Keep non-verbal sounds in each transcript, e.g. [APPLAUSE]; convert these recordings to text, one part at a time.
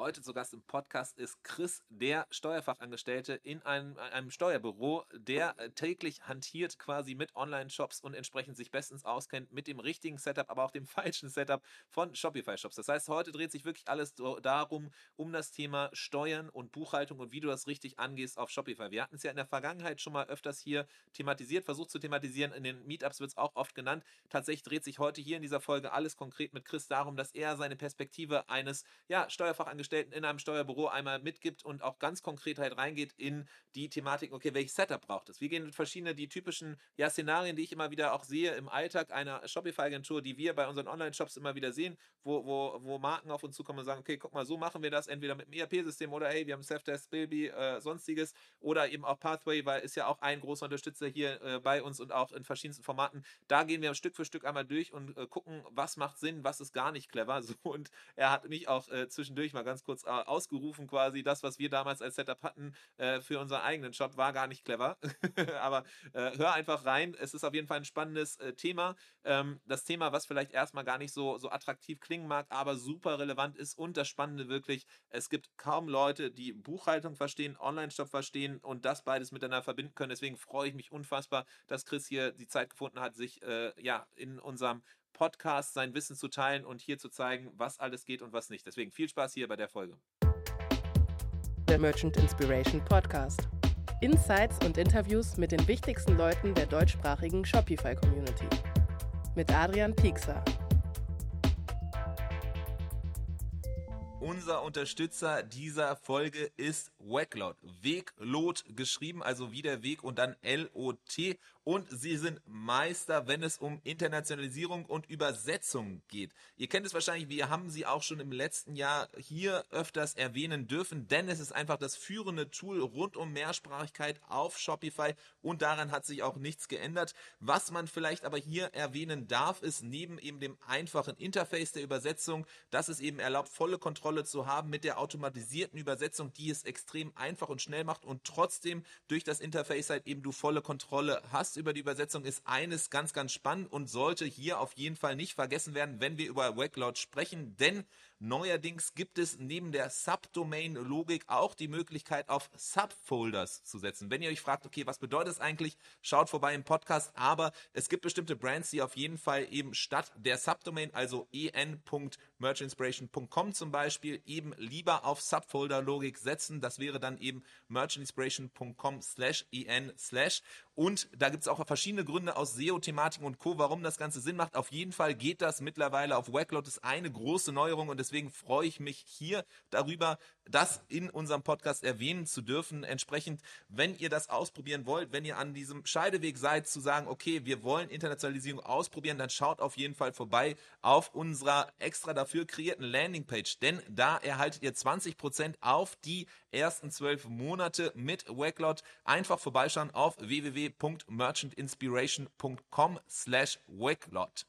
Heute zu Gast im Podcast ist Chris, der Steuerfachangestellte in einem, einem Steuerbüro, der äh, täglich hantiert quasi mit Online-Shops und entsprechend sich bestens auskennt mit dem richtigen Setup, aber auch dem [LAUGHS] falschen Setup von Shopify-Shops. Das heißt, heute dreht sich wirklich alles darum, um das Thema Steuern und Buchhaltung und wie du das richtig angehst auf Shopify. Wir hatten es ja in der Vergangenheit schon mal öfters hier thematisiert, versucht zu thematisieren. In den Meetups wird es auch oft genannt. Tatsächlich dreht sich heute hier in dieser Folge alles konkret mit Chris darum, dass er seine Perspektive eines ja, Steuerfachangestellten Angestellten in einem Steuerbüro einmal mitgibt und auch ganz konkret halt reingeht in die Thematik, okay, welches Setup braucht es? Wir gehen verschiedene, die typischen ja, Szenarien, die ich immer wieder auch sehe im Alltag einer Shopify-Agentur, die wir bei unseren Online-Shops immer wieder sehen, wo, wo, wo Marken auf uns zukommen und sagen, okay, guck mal, so machen wir das, entweder mit dem ERP-System oder hey, wir haben Self-Test, Bilby, äh, sonstiges oder eben auch Pathway, weil ist ja auch ein großer Unterstützer hier äh, bei uns und auch in verschiedensten Formaten. Da gehen wir Stück für Stück einmal durch und äh, gucken, was macht Sinn, was ist gar nicht clever. [LAUGHS] So, und er hat mich auch äh, zwischendurch mal ganz kurz äh, ausgerufen, quasi das, was wir damals als Setup hatten äh, für unseren eigenen Shop, war gar nicht clever. [LAUGHS] Aber äh, hör einfach rein. Es ist auf jeden Fall ein spannendes äh, Thema. Ähm, das Thema, was vielleicht erstmal gar nicht so, so attraktiv klingen mag, aber super relevant ist. Und das Spannende wirklich, es gibt kaum Leute, die Buchhaltung verstehen, Online-Shop verstehen und das beides miteinander verbinden können. Deswegen freue ich mich unfassbar, dass Chris hier die Zeit gefunden hat, sich äh, ja in unserem Podcast sein Wissen zu teilen und hier zu zeigen, was alles geht und was nicht. Deswegen viel Spaß hier bei der Folge. Der Merchant Inspiration Podcast. Insights und Interviews mit den wichtigsten Leuten der deutschsprachigen Shopify Community. Mit Adrian Piekser. Unser Unterstützer dieser Folge ist Weglot. Weglot geschrieben, also wie der Weg und dann L-O-T und sie sind Meister, wenn es um Internationalisierung und Übersetzung geht. Ihr kennt es wahrscheinlich, wir haben sie auch schon im letzten Jahr hier öfters erwähnen dürfen, denn es ist einfach das führende Tool rund um Mehrsprachigkeit auf Shopify und daran hat sich auch nichts geändert. Was man vielleicht aber hier erwähnen darf, ist neben eben dem einfachen Interface der Übersetzung, dass es eben erlaubt, volle Kontrolle zu haben mit der automatisierten Übersetzung, die es extrem einfach und schnell macht und trotzdem durch das Interface halt eben du volle Kontrolle hast über die Übersetzung ist eines ganz, ganz spannend und sollte hier auf jeden Fall nicht vergessen werden, wenn wir über Wacklord sprechen, denn Neuerdings gibt es neben der Subdomain-Logik auch die Möglichkeit, auf Subfolders zu setzen. Wenn ihr euch fragt, okay, was bedeutet das eigentlich, schaut vorbei im Podcast. Aber es gibt bestimmte Brands, die auf jeden Fall eben statt der Subdomain, also en.merchinspiration.com zum Beispiel, eben lieber auf Subfolder-Logik setzen. Das wäre dann eben merchinspiration.com slash en slash. Und da gibt es auch verschiedene Gründe aus SEO-Thematiken und Co., warum das Ganze Sinn macht. Auf jeden Fall geht das mittlerweile auf Wacklot. Das ist eine große Neuerung und es deswegen freue ich mich hier darüber, das in unserem Podcast erwähnen zu dürfen. Entsprechend, wenn ihr das ausprobieren wollt, wenn ihr an diesem Scheideweg seid, zu sagen, okay, wir wollen Internationalisierung ausprobieren, dann schaut auf jeden Fall vorbei auf unserer extra dafür kreierten Landingpage, denn da erhaltet ihr 20% auf die ersten zwölf Monate mit Wacklot. Einfach vorbeischauen auf www.merchantinspiration.com slash Wacklot.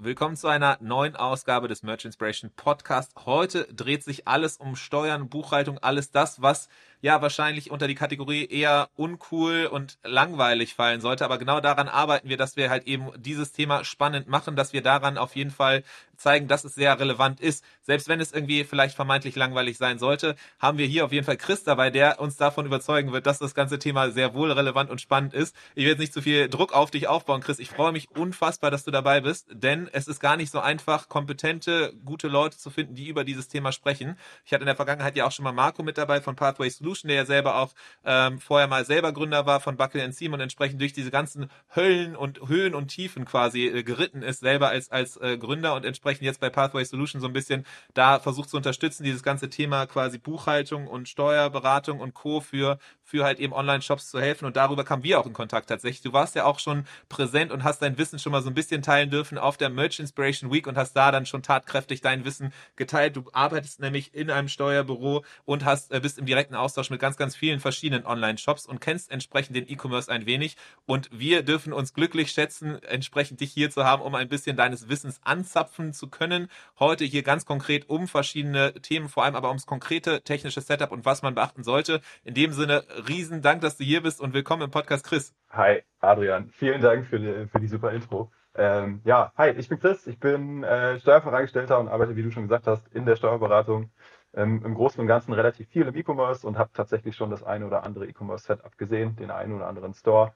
Willkommen zu einer neuen Ausgabe des Merch Inspiration Podcast. Heute dreht sich alles um Steuern, Buchhaltung, alles das, was ja wahrscheinlich unter die Kategorie eher uncool und langweilig fallen sollte. Aber genau daran arbeiten wir, dass wir halt eben dieses Thema spannend machen, dass wir daran auf jeden Fall zeigen, dass es sehr relevant ist. Selbst wenn es irgendwie vielleicht vermeintlich langweilig sein sollte, haben wir hier auf jeden Fall Chris dabei, der uns davon überzeugen wird, dass das ganze Thema sehr wohl relevant und spannend ist. Ich will jetzt nicht zu viel Druck auf dich aufbauen, Chris. Ich freue mich unfassbar, dass du dabei bist, denn es ist gar nicht so einfach, kompetente, gute Leute zu finden, die über dieses Thema sprechen. Ich hatte in der Vergangenheit ja auch schon mal Marco mit dabei von Pathway Solution, der ja selber auch ähm, vorher mal selber Gründer war von Buckle and Seam und entsprechend durch diese ganzen Höllen und Höhen und Tiefen quasi äh, geritten ist, selber als, als äh, Gründer und entsprechend jetzt bei Pathway Solution so ein bisschen da versucht zu unterstützen, dieses ganze Thema quasi Buchhaltung und Steuerberatung und Co. für, für halt eben Online-Shops zu helfen. Und darüber kamen wir auch in Kontakt tatsächlich. Du warst ja auch schon präsent und hast dein Wissen schon mal so ein bisschen teilen dürfen auf der Merch Inspiration Week und hast da dann schon tatkräftig dein Wissen geteilt. Du arbeitest nämlich in einem Steuerbüro und hast, äh, bist im direkten Austausch mit ganz, ganz vielen verschiedenen Online-Shops und kennst entsprechend den E-Commerce ein wenig. Und wir dürfen uns glücklich schätzen, entsprechend dich hier zu haben, um ein bisschen deines Wissens anzapfen zu können. Heute hier ganz konkret um verschiedene Themen, vor allem aber ums konkrete technische Setup und was man beachten sollte. In dem Sinne, riesen Dank, dass du hier bist und willkommen im Podcast Chris. Hi, Adrian. Vielen Dank für die, für die super Intro. Ähm, ja, hi, ich bin Chris, ich bin äh, Steuerfachangestellter und arbeite, wie du schon gesagt hast, in der Steuerberatung ähm, im Großen und Ganzen relativ viel im E-Commerce und habe tatsächlich schon das eine oder andere E-Commerce-Setup gesehen, den einen oder anderen Store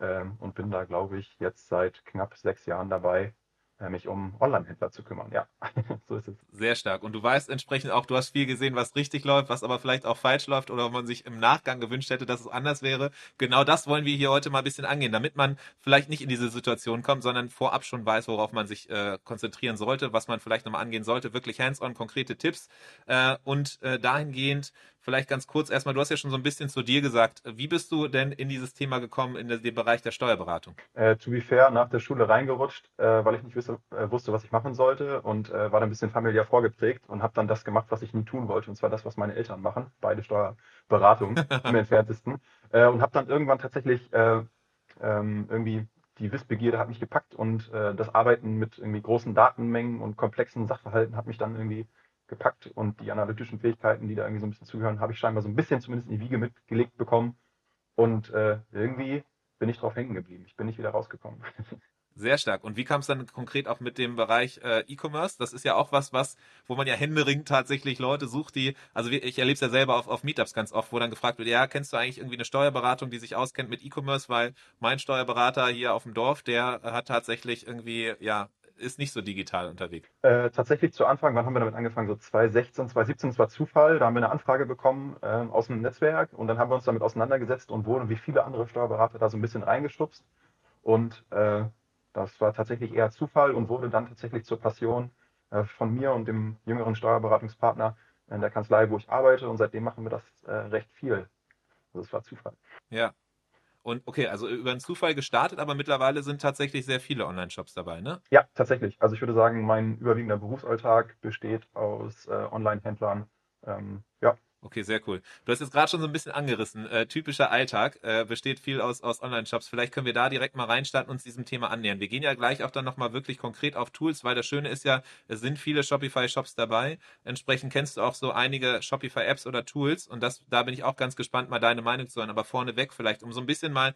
ähm, und bin da, glaube ich, jetzt seit knapp sechs Jahren dabei, mich um Online-Händler zu kümmern. Ja, [LAUGHS] so ist es. Sehr stark. Und du weißt entsprechend auch, du hast viel gesehen, was richtig läuft, was aber vielleicht auch falsch läuft oder man sich im Nachgang gewünscht hätte, dass es anders wäre. Genau das wollen wir hier heute mal ein bisschen angehen, damit man vielleicht nicht in diese Situation kommt, sondern vorab schon weiß, worauf man sich äh, konzentrieren sollte, was man vielleicht nochmal angehen sollte. Wirklich hands-on, konkrete Tipps. Äh, und äh, dahingehend vielleicht ganz kurz erstmal, du hast ja schon so ein bisschen zu dir gesagt. Wie bist du denn in dieses Thema gekommen, in den Bereich der Steuerberatung? Äh, to be fair, nach der Schule reingerutscht, äh, weil ich nicht wusste, äh, wusste, was ich machen sollte und äh, war dann ein bisschen familiär vorgeprägt und habe dann das gemacht, was ich nie tun wollte. Und zwar das, was meine Eltern machen, beide Steuerberatungen [LAUGHS] im entferntesten. Äh, und habe dann irgendwann tatsächlich äh, ähm, irgendwie die Wissbegierde hat mich gepackt und das Arbeiten mit irgendwie großen Datenmengen und komplexen Sachverhalten hat mich dann irgendwie gepackt und die analytischen Fähigkeiten, die da irgendwie so ein bisschen zugehören, habe ich scheinbar so ein bisschen zumindest in die Wiege mitgelegt bekommen. Und äh, irgendwie bin ich drauf hängen geblieben. Ich bin nicht wieder rausgekommen. [LAUGHS] Sehr stark. Und wie kam es dann konkret auch mit dem Bereich äh, E-Commerce? Das ist ja auch was, was, wo man ja händeringend tatsächlich Leute sucht, die, also ich erlebe es ja selber auf, auf Meetups ganz oft, wo dann gefragt wird, ja, kennst du eigentlich irgendwie eine Steuerberatung, die sich auskennt mit E-Commerce? Weil mein Steuerberater hier auf dem Dorf, der hat tatsächlich irgendwie, ja, ist nicht so digital unterwegs. Äh, tatsächlich zu Anfang, wann haben wir damit angefangen? So 2016, 2017, das war Zufall. Da haben wir eine Anfrage bekommen äh, aus dem Netzwerk und dann haben wir uns damit auseinandergesetzt und wurden wie viele andere Steuerberater da so ein bisschen reingeschubst. Und äh, das war tatsächlich eher Zufall und wurde dann tatsächlich zur Passion äh, von mir und dem jüngeren Steuerberatungspartner in der Kanzlei, wo ich arbeite. Und seitdem machen wir das äh, recht viel. Also es war Zufall. Ja, und okay, also über einen Zufall gestartet, aber mittlerweile sind tatsächlich sehr viele Online-Shops dabei, ne? Ja, tatsächlich. Also ich würde sagen, mein überwiegender Berufsalltag besteht aus äh, Online-Händlern. Ähm, ja, Okay, sehr cool. Du hast jetzt gerade schon so ein bisschen angerissen. Äh, typischer Alltag äh, besteht viel aus, aus Online-Shops. Vielleicht können wir da direkt mal reinstarten und uns diesem Thema annähern. Wir gehen ja gleich auch dann nochmal wirklich konkret auf Tools, weil das Schöne ist ja, es sind viele Shopify-Shops dabei. Entsprechend kennst du auch so einige Shopify-Apps oder Tools und das, da bin ich auch ganz gespannt, mal deine Meinung zu hören. Aber vorneweg vielleicht, um so ein bisschen mal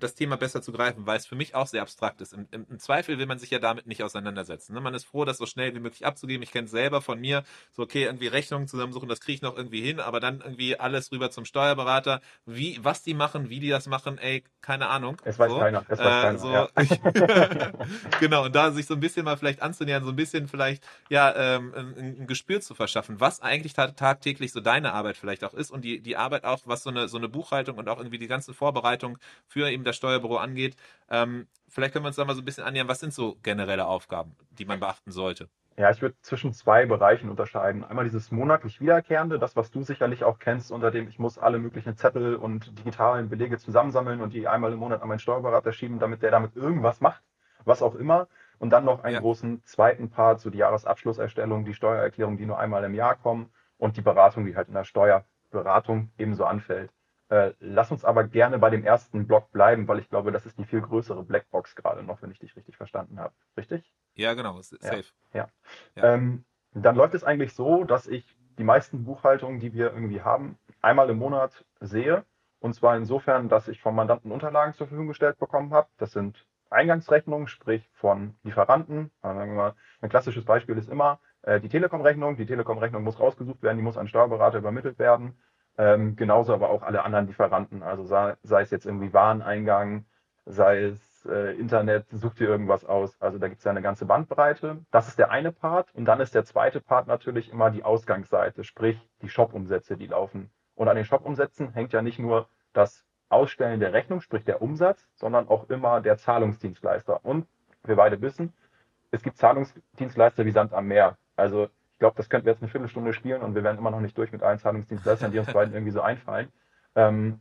das Thema besser zu greifen, weil es für mich auch sehr abstrakt ist. Im, im, im Zweifel will man sich ja damit nicht auseinandersetzen. Ne? Man ist froh, das so schnell wie möglich abzugeben. Ich kenne es selber von mir. So, okay, irgendwie Rechnungen zusammensuchen, das kriege ich noch irgendwie hin, aber dann irgendwie alles rüber zum Steuerberater. Wie, was die machen, wie die das machen, ey, keine Ahnung. Es weiß so. keiner. Es weiß äh, keiner. So, ja. [LAUGHS] [LAUGHS] genau, und da sich so ein bisschen mal vielleicht anzunähern, so ein bisschen vielleicht, ja, ähm, ein, ein, Gespür zu verschaffen, was eigentlich tagtäglich so deine Arbeit vielleicht auch ist und die, die Arbeit auch, was so eine, so eine Buchhaltung und auch irgendwie die ganze Vorbereitung für eben das Steuerbüro angeht. Ähm, vielleicht können wir uns da mal so ein bisschen annähern, was sind so generelle Aufgaben, die man beachten sollte? Ja, ich würde zwischen zwei Bereichen unterscheiden. Einmal dieses monatlich wiederkehrende, das, was du sicherlich auch kennst, unter dem ich muss alle möglichen Zettel und digitalen Belege zusammensammeln und die einmal im Monat an meinen Steuerberater schieben, damit der damit irgendwas macht, was auch immer. Und dann noch einen ja. großen zweiten Part, so die Jahresabschlusserstellung, die Steuererklärung, die nur einmal im Jahr kommen und die Beratung, die halt in der Steuerberatung ebenso anfällt. Äh, lass uns aber gerne bei dem ersten Block bleiben, weil ich glaube, das ist die viel größere Blackbox gerade noch, wenn ich dich richtig verstanden habe. Richtig? Ja, genau, safe. Ja. ja. Ähm, dann läuft es eigentlich so, dass ich die meisten Buchhaltungen, die wir irgendwie haben, einmal im Monat sehe. Und zwar insofern, dass ich vom Mandanten Unterlagen zur Verfügung gestellt bekommen habe. Das sind Eingangsrechnungen, sprich von Lieferanten. Mal, ein klassisches Beispiel ist immer äh, die Telekom-Rechnung. Die Telekom-Rechnung muss rausgesucht werden, die muss an Steuerberater übermittelt werden. Ähm, genauso aber auch alle anderen Lieferanten. Also sei, sei es jetzt irgendwie Wareneingang, sei es äh, Internet, such dir irgendwas aus. Also da gibt es ja eine ganze Bandbreite. Das ist der eine Part. Und dann ist der zweite Part natürlich immer die Ausgangsseite, sprich die Shop-Umsätze, die laufen. Und an den Shop-Umsätzen hängt ja nicht nur das Ausstellen der Rechnung, sprich der Umsatz, sondern auch immer der Zahlungsdienstleister. Und wir beide wissen, es gibt Zahlungsdienstleister wie Sand am Meer. Also glaube, das könnten wir jetzt eine Viertelstunde spielen und wir werden immer noch nicht durch mit allen Zahlungsdienstleistern, die uns beiden [LAUGHS] irgendwie so einfallen. Ähm,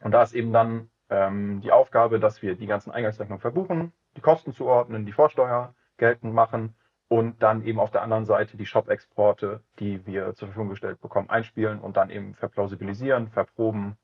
und da ist eben dann ähm, die Aufgabe, dass wir die ganzen Eingangsrechnungen verbuchen, die Kosten zuordnen, die Vorsteuer geltend machen und dann eben auf der anderen Seite die Shop-Exporte, die wir zur Verfügung gestellt bekommen, einspielen und dann eben verplausibilisieren, verproben.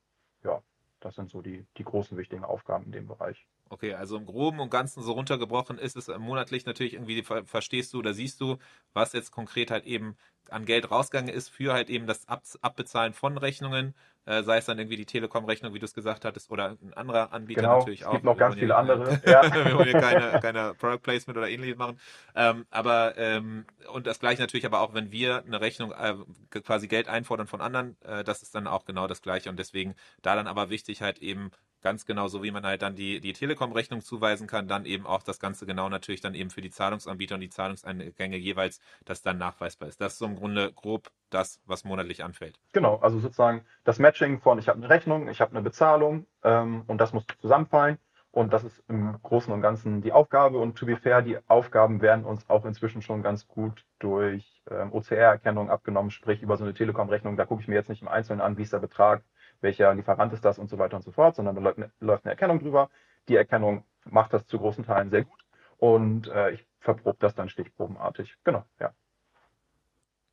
Ja, das sind so die, die großen wichtigen Aufgaben in dem Bereich. Okay, also im Groben und Ganzen so runtergebrochen ist es monatlich natürlich irgendwie, verstehst du oder siehst du, was jetzt konkret halt eben an Geld rausgegangen ist für halt eben das Ab Abbezahlen von Rechnungen, äh, sei es dann irgendwie die Telekom-Rechnung, wie du es gesagt hattest, oder ein anderer Anbieter genau, natürlich es auch. gibt noch ganz viele andere. ja. [LAUGHS] wir wollen hier keine, keine Product Placement oder ähnliches machen. Ähm, aber ähm, und das gleiche natürlich aber auch, wenn wir eine Rechnung äh, quasi Geld einfordern von anderen, äh, das ist dann auch genau das gleiche und deswegen da dann aber wichtig halt eben ganz genau so, wie man halt dann die, die Telekom-Rechnung zuweisen kann, dann eben auch das Ganze genau natürlich dann eben für die Zahlungsanbieter und die Zahlungseingänge jeweils, dass dann nachweisbar ist. Das ist so im Grunde grob das, was monatlich anfällt. Genau, also sozusagen das Matching von ich habe eine Rechnung, ich habe eine Bezahlung ähm, und das muss zusammenfallen. Und das ist im Großen und Ganzen die Aufgabe. Und to be fair, die Aufgaben werden uns auch inzwischen schon ganz gut durch ähm, OCR-Erkennung abgenommen, sprich über so eine Telekom-Rechnung. Da gucke ich mir jetzt nicht im Einzelnen an, wie ist der Betrag, welcher Lieferant ist das und so weiter und so fort, sondern da läuft eine, läuft eine Erkennung drüber. Die Erkennung macht das zu großen Teilen sehr gut und äh, ich verprobe das dann stichprobenartig. Genau, ja.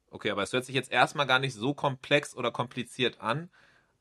Okay, aber es hört sich jetzt erstmal gar nicht so komplex oder kompliziert an.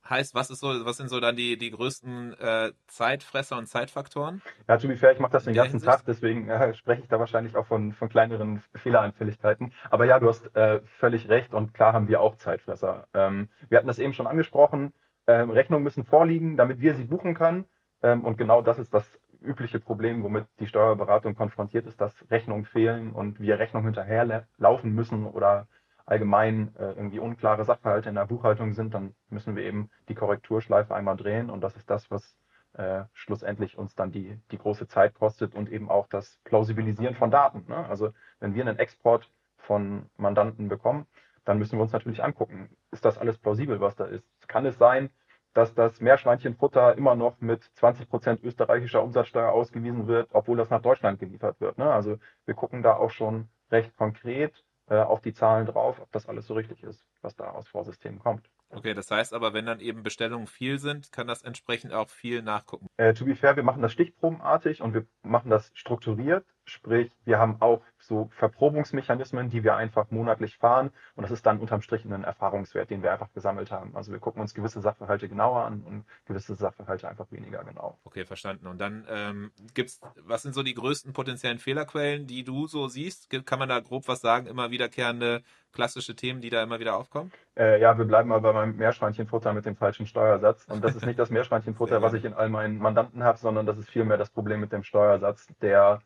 Heißt, was ist so, was sind so dann die, die größten äh, Zeitfresser und Zeitfaktoren? Ja, to be fair, ich mache das den ganzen Hinsicht? Tag, deswegen äh, spreche ich da wahrscheinlich auch von, von kleineren Fehleranfälligkeiten. Aber ja, du hast äh, völlig recht und klar haben wir auch Zeitfresser. Ähm, wir hatten das eben schon angesprochen. Ähm, Rechnungen müssen vorliegen, damit wir sie buchen können. Ähm, und genau das ist das übliche Problem, womit die Steuerberatung konfrontiert ist, dass Rechnungen fehlen und wir Rechnungen hinterher laufen müssen oder allgemein äh, irgendwie unklare Sachverhalte in der Buchhaltung sind, dann müssen wir eben die Korrekturschleife einmal drehen und das ist das, was äh, schlussendlich uns dann die, die große Zeit kostet und eben auch das Plausibilisieren von Daten. Ne? Also wenn wir einen Export von Mandanten bekommen, dann müssen wir uns natürlich angucken, ist das alles plausibel, was da ist? Kann es sein, dass das Meerschweinchenfutter immer noch mit 20 Prozent österreichischer Umsatzsteuer ausgewiesen wird, obwohl das nach Deutschland geliefert wird. Ne? Also wir gucken da auch schon recht konkret äh, auf die Zahlen drauf, ob das alles so richtig ist, was da aus Vorsystemen kommt. Okay, das heißt aber, wenn dann eben Bestellungen viel sind, kann das entsprechend auch viel nachgucken. Äh, to be fair, wir machen das stichprobenartig und wir machen das strukturiert. Sprich, wir haben auch so Verprobungsmechanismen, die wir einfach monatlich fahren. Und das ist dann unterm Strich ein Erfahrungswert, den wir einfach gesammelt haben. Also wir gucken uns gewisse Sachverhalte genauer an und gewisse Sachverhalte einfach weniger genau. Okay, verstanden. Und dann ähm, gibt's, was sind so die größten potenziellen Fehlerquellen, die du so siehst? Kann man da grob was sagen? Immer wiederkehrende klassische Themen, die da immer wieder aufkommen? Äh, ja, wir bleiben mal bei meinem Meerschweinchenfutter mit dem falschen Steuersatz. Und das ist nicht das [LAUGHS] Meerschweinchenfutter, was ich in all meinen Mandanten habe, sondern das ist vielmehr das Problem mit dem Steuersatz, der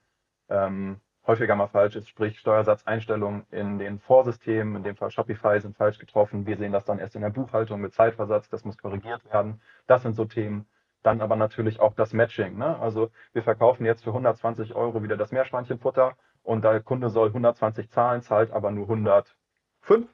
ähm, häufiger mal falsch ist, sprich Steuersatzeinstellungen in den Vorsystemen, in dem Fall Shopify, sind falsch getroffen. Wir sehen das dann erst in der Buchhaltung mit Zeitversatz, das muss korrigiert werden. Das sind so Themen. Dann aber natürlich auch das Matching. Ne? Also wir verkaufen jetzt für 120 Euro wieder das Meerschweinchenfutter und der Kunde soll 120 zahlen, zahlt aber nur 105.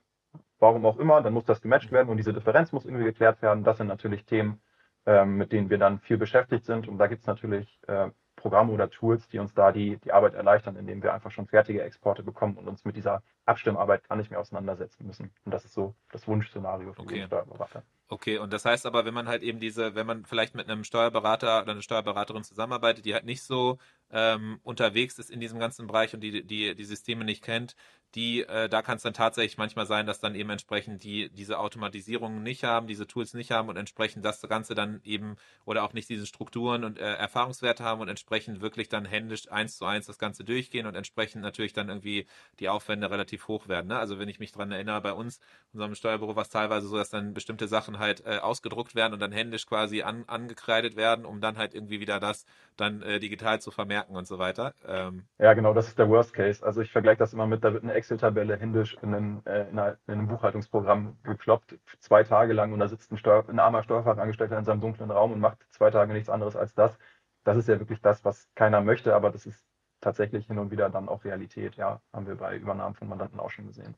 Warum auch immer, dann muss das gematcht werden und diese Differenz muss irgendwie geklärt werden. Das sind natürlich Themen, ähm, mit denen wir dann viel beschäftigt sind. Und da gibt es natürlich äh, Programme oder Tools, die uns da die, die Arbeit erleichtern, indem wir einfach schon fertige Exporte bekommen und uns mit dieser Abstimmarbeit gar nicht mehr auseinandersetzen müssen. Und das ist so das Wunschszenario für okay. den Steuerberater. Okay, und das heißt aber, wenn man halt eben diese, wenn man vielleicht mit einem Steuerberater oder einer Steuerberaterin zusammenarbeitet, die halt nicht so ähm, unterwegs ist in diesem ganzen Bereich und die, die die Systeme nicht kennt, die, äh, da kann es dann tatsächlich manchmal sein, dass dann eben entsprechend die diese Automatisierung nicht haben, diese Tools nicht haben und entsprechend das Ganze dann eben oder auch nicht diese Strukturen und äh, Erfahrungswerte haben und entsprechend wirklich dann händisch eins zu eins das Ganze durchgehen und entsprechend natürlich dann irgendwie die Aufwände relativ hoch werden. Ne? Also wenn ich mich dran erinnere, bei uns, unserem Steuerbüro war es teilweise so, dass dann bestimmte Sachen halt äh, ausgedruckt werden und dann händisch quasi an, angekreidet werden, um dann halt irgendwie wieder das dann äh, digital zu vermerken und so weiter. Ähm, ja, genau, das ist der Worst Case. Also ich vergleiche das immer mit, da wird eine Excel-Tabelle händisch in, einen, äh, in, einer, in, einem Buchhaltungsprogramm gekloppt, zwei Tage lang und da sitzt ein, Steuer, ein armer Steuerfachangestellter in seinem dunklen Raum und macht zwei Tage nichts anderes als das. Das ist ja wirklich das, was keiner möchte, aber das ist tatsächlich hin und wieder dann auch Realität. Ja, haben wir bei Übernahmen von Mandanten auch schon gesehen.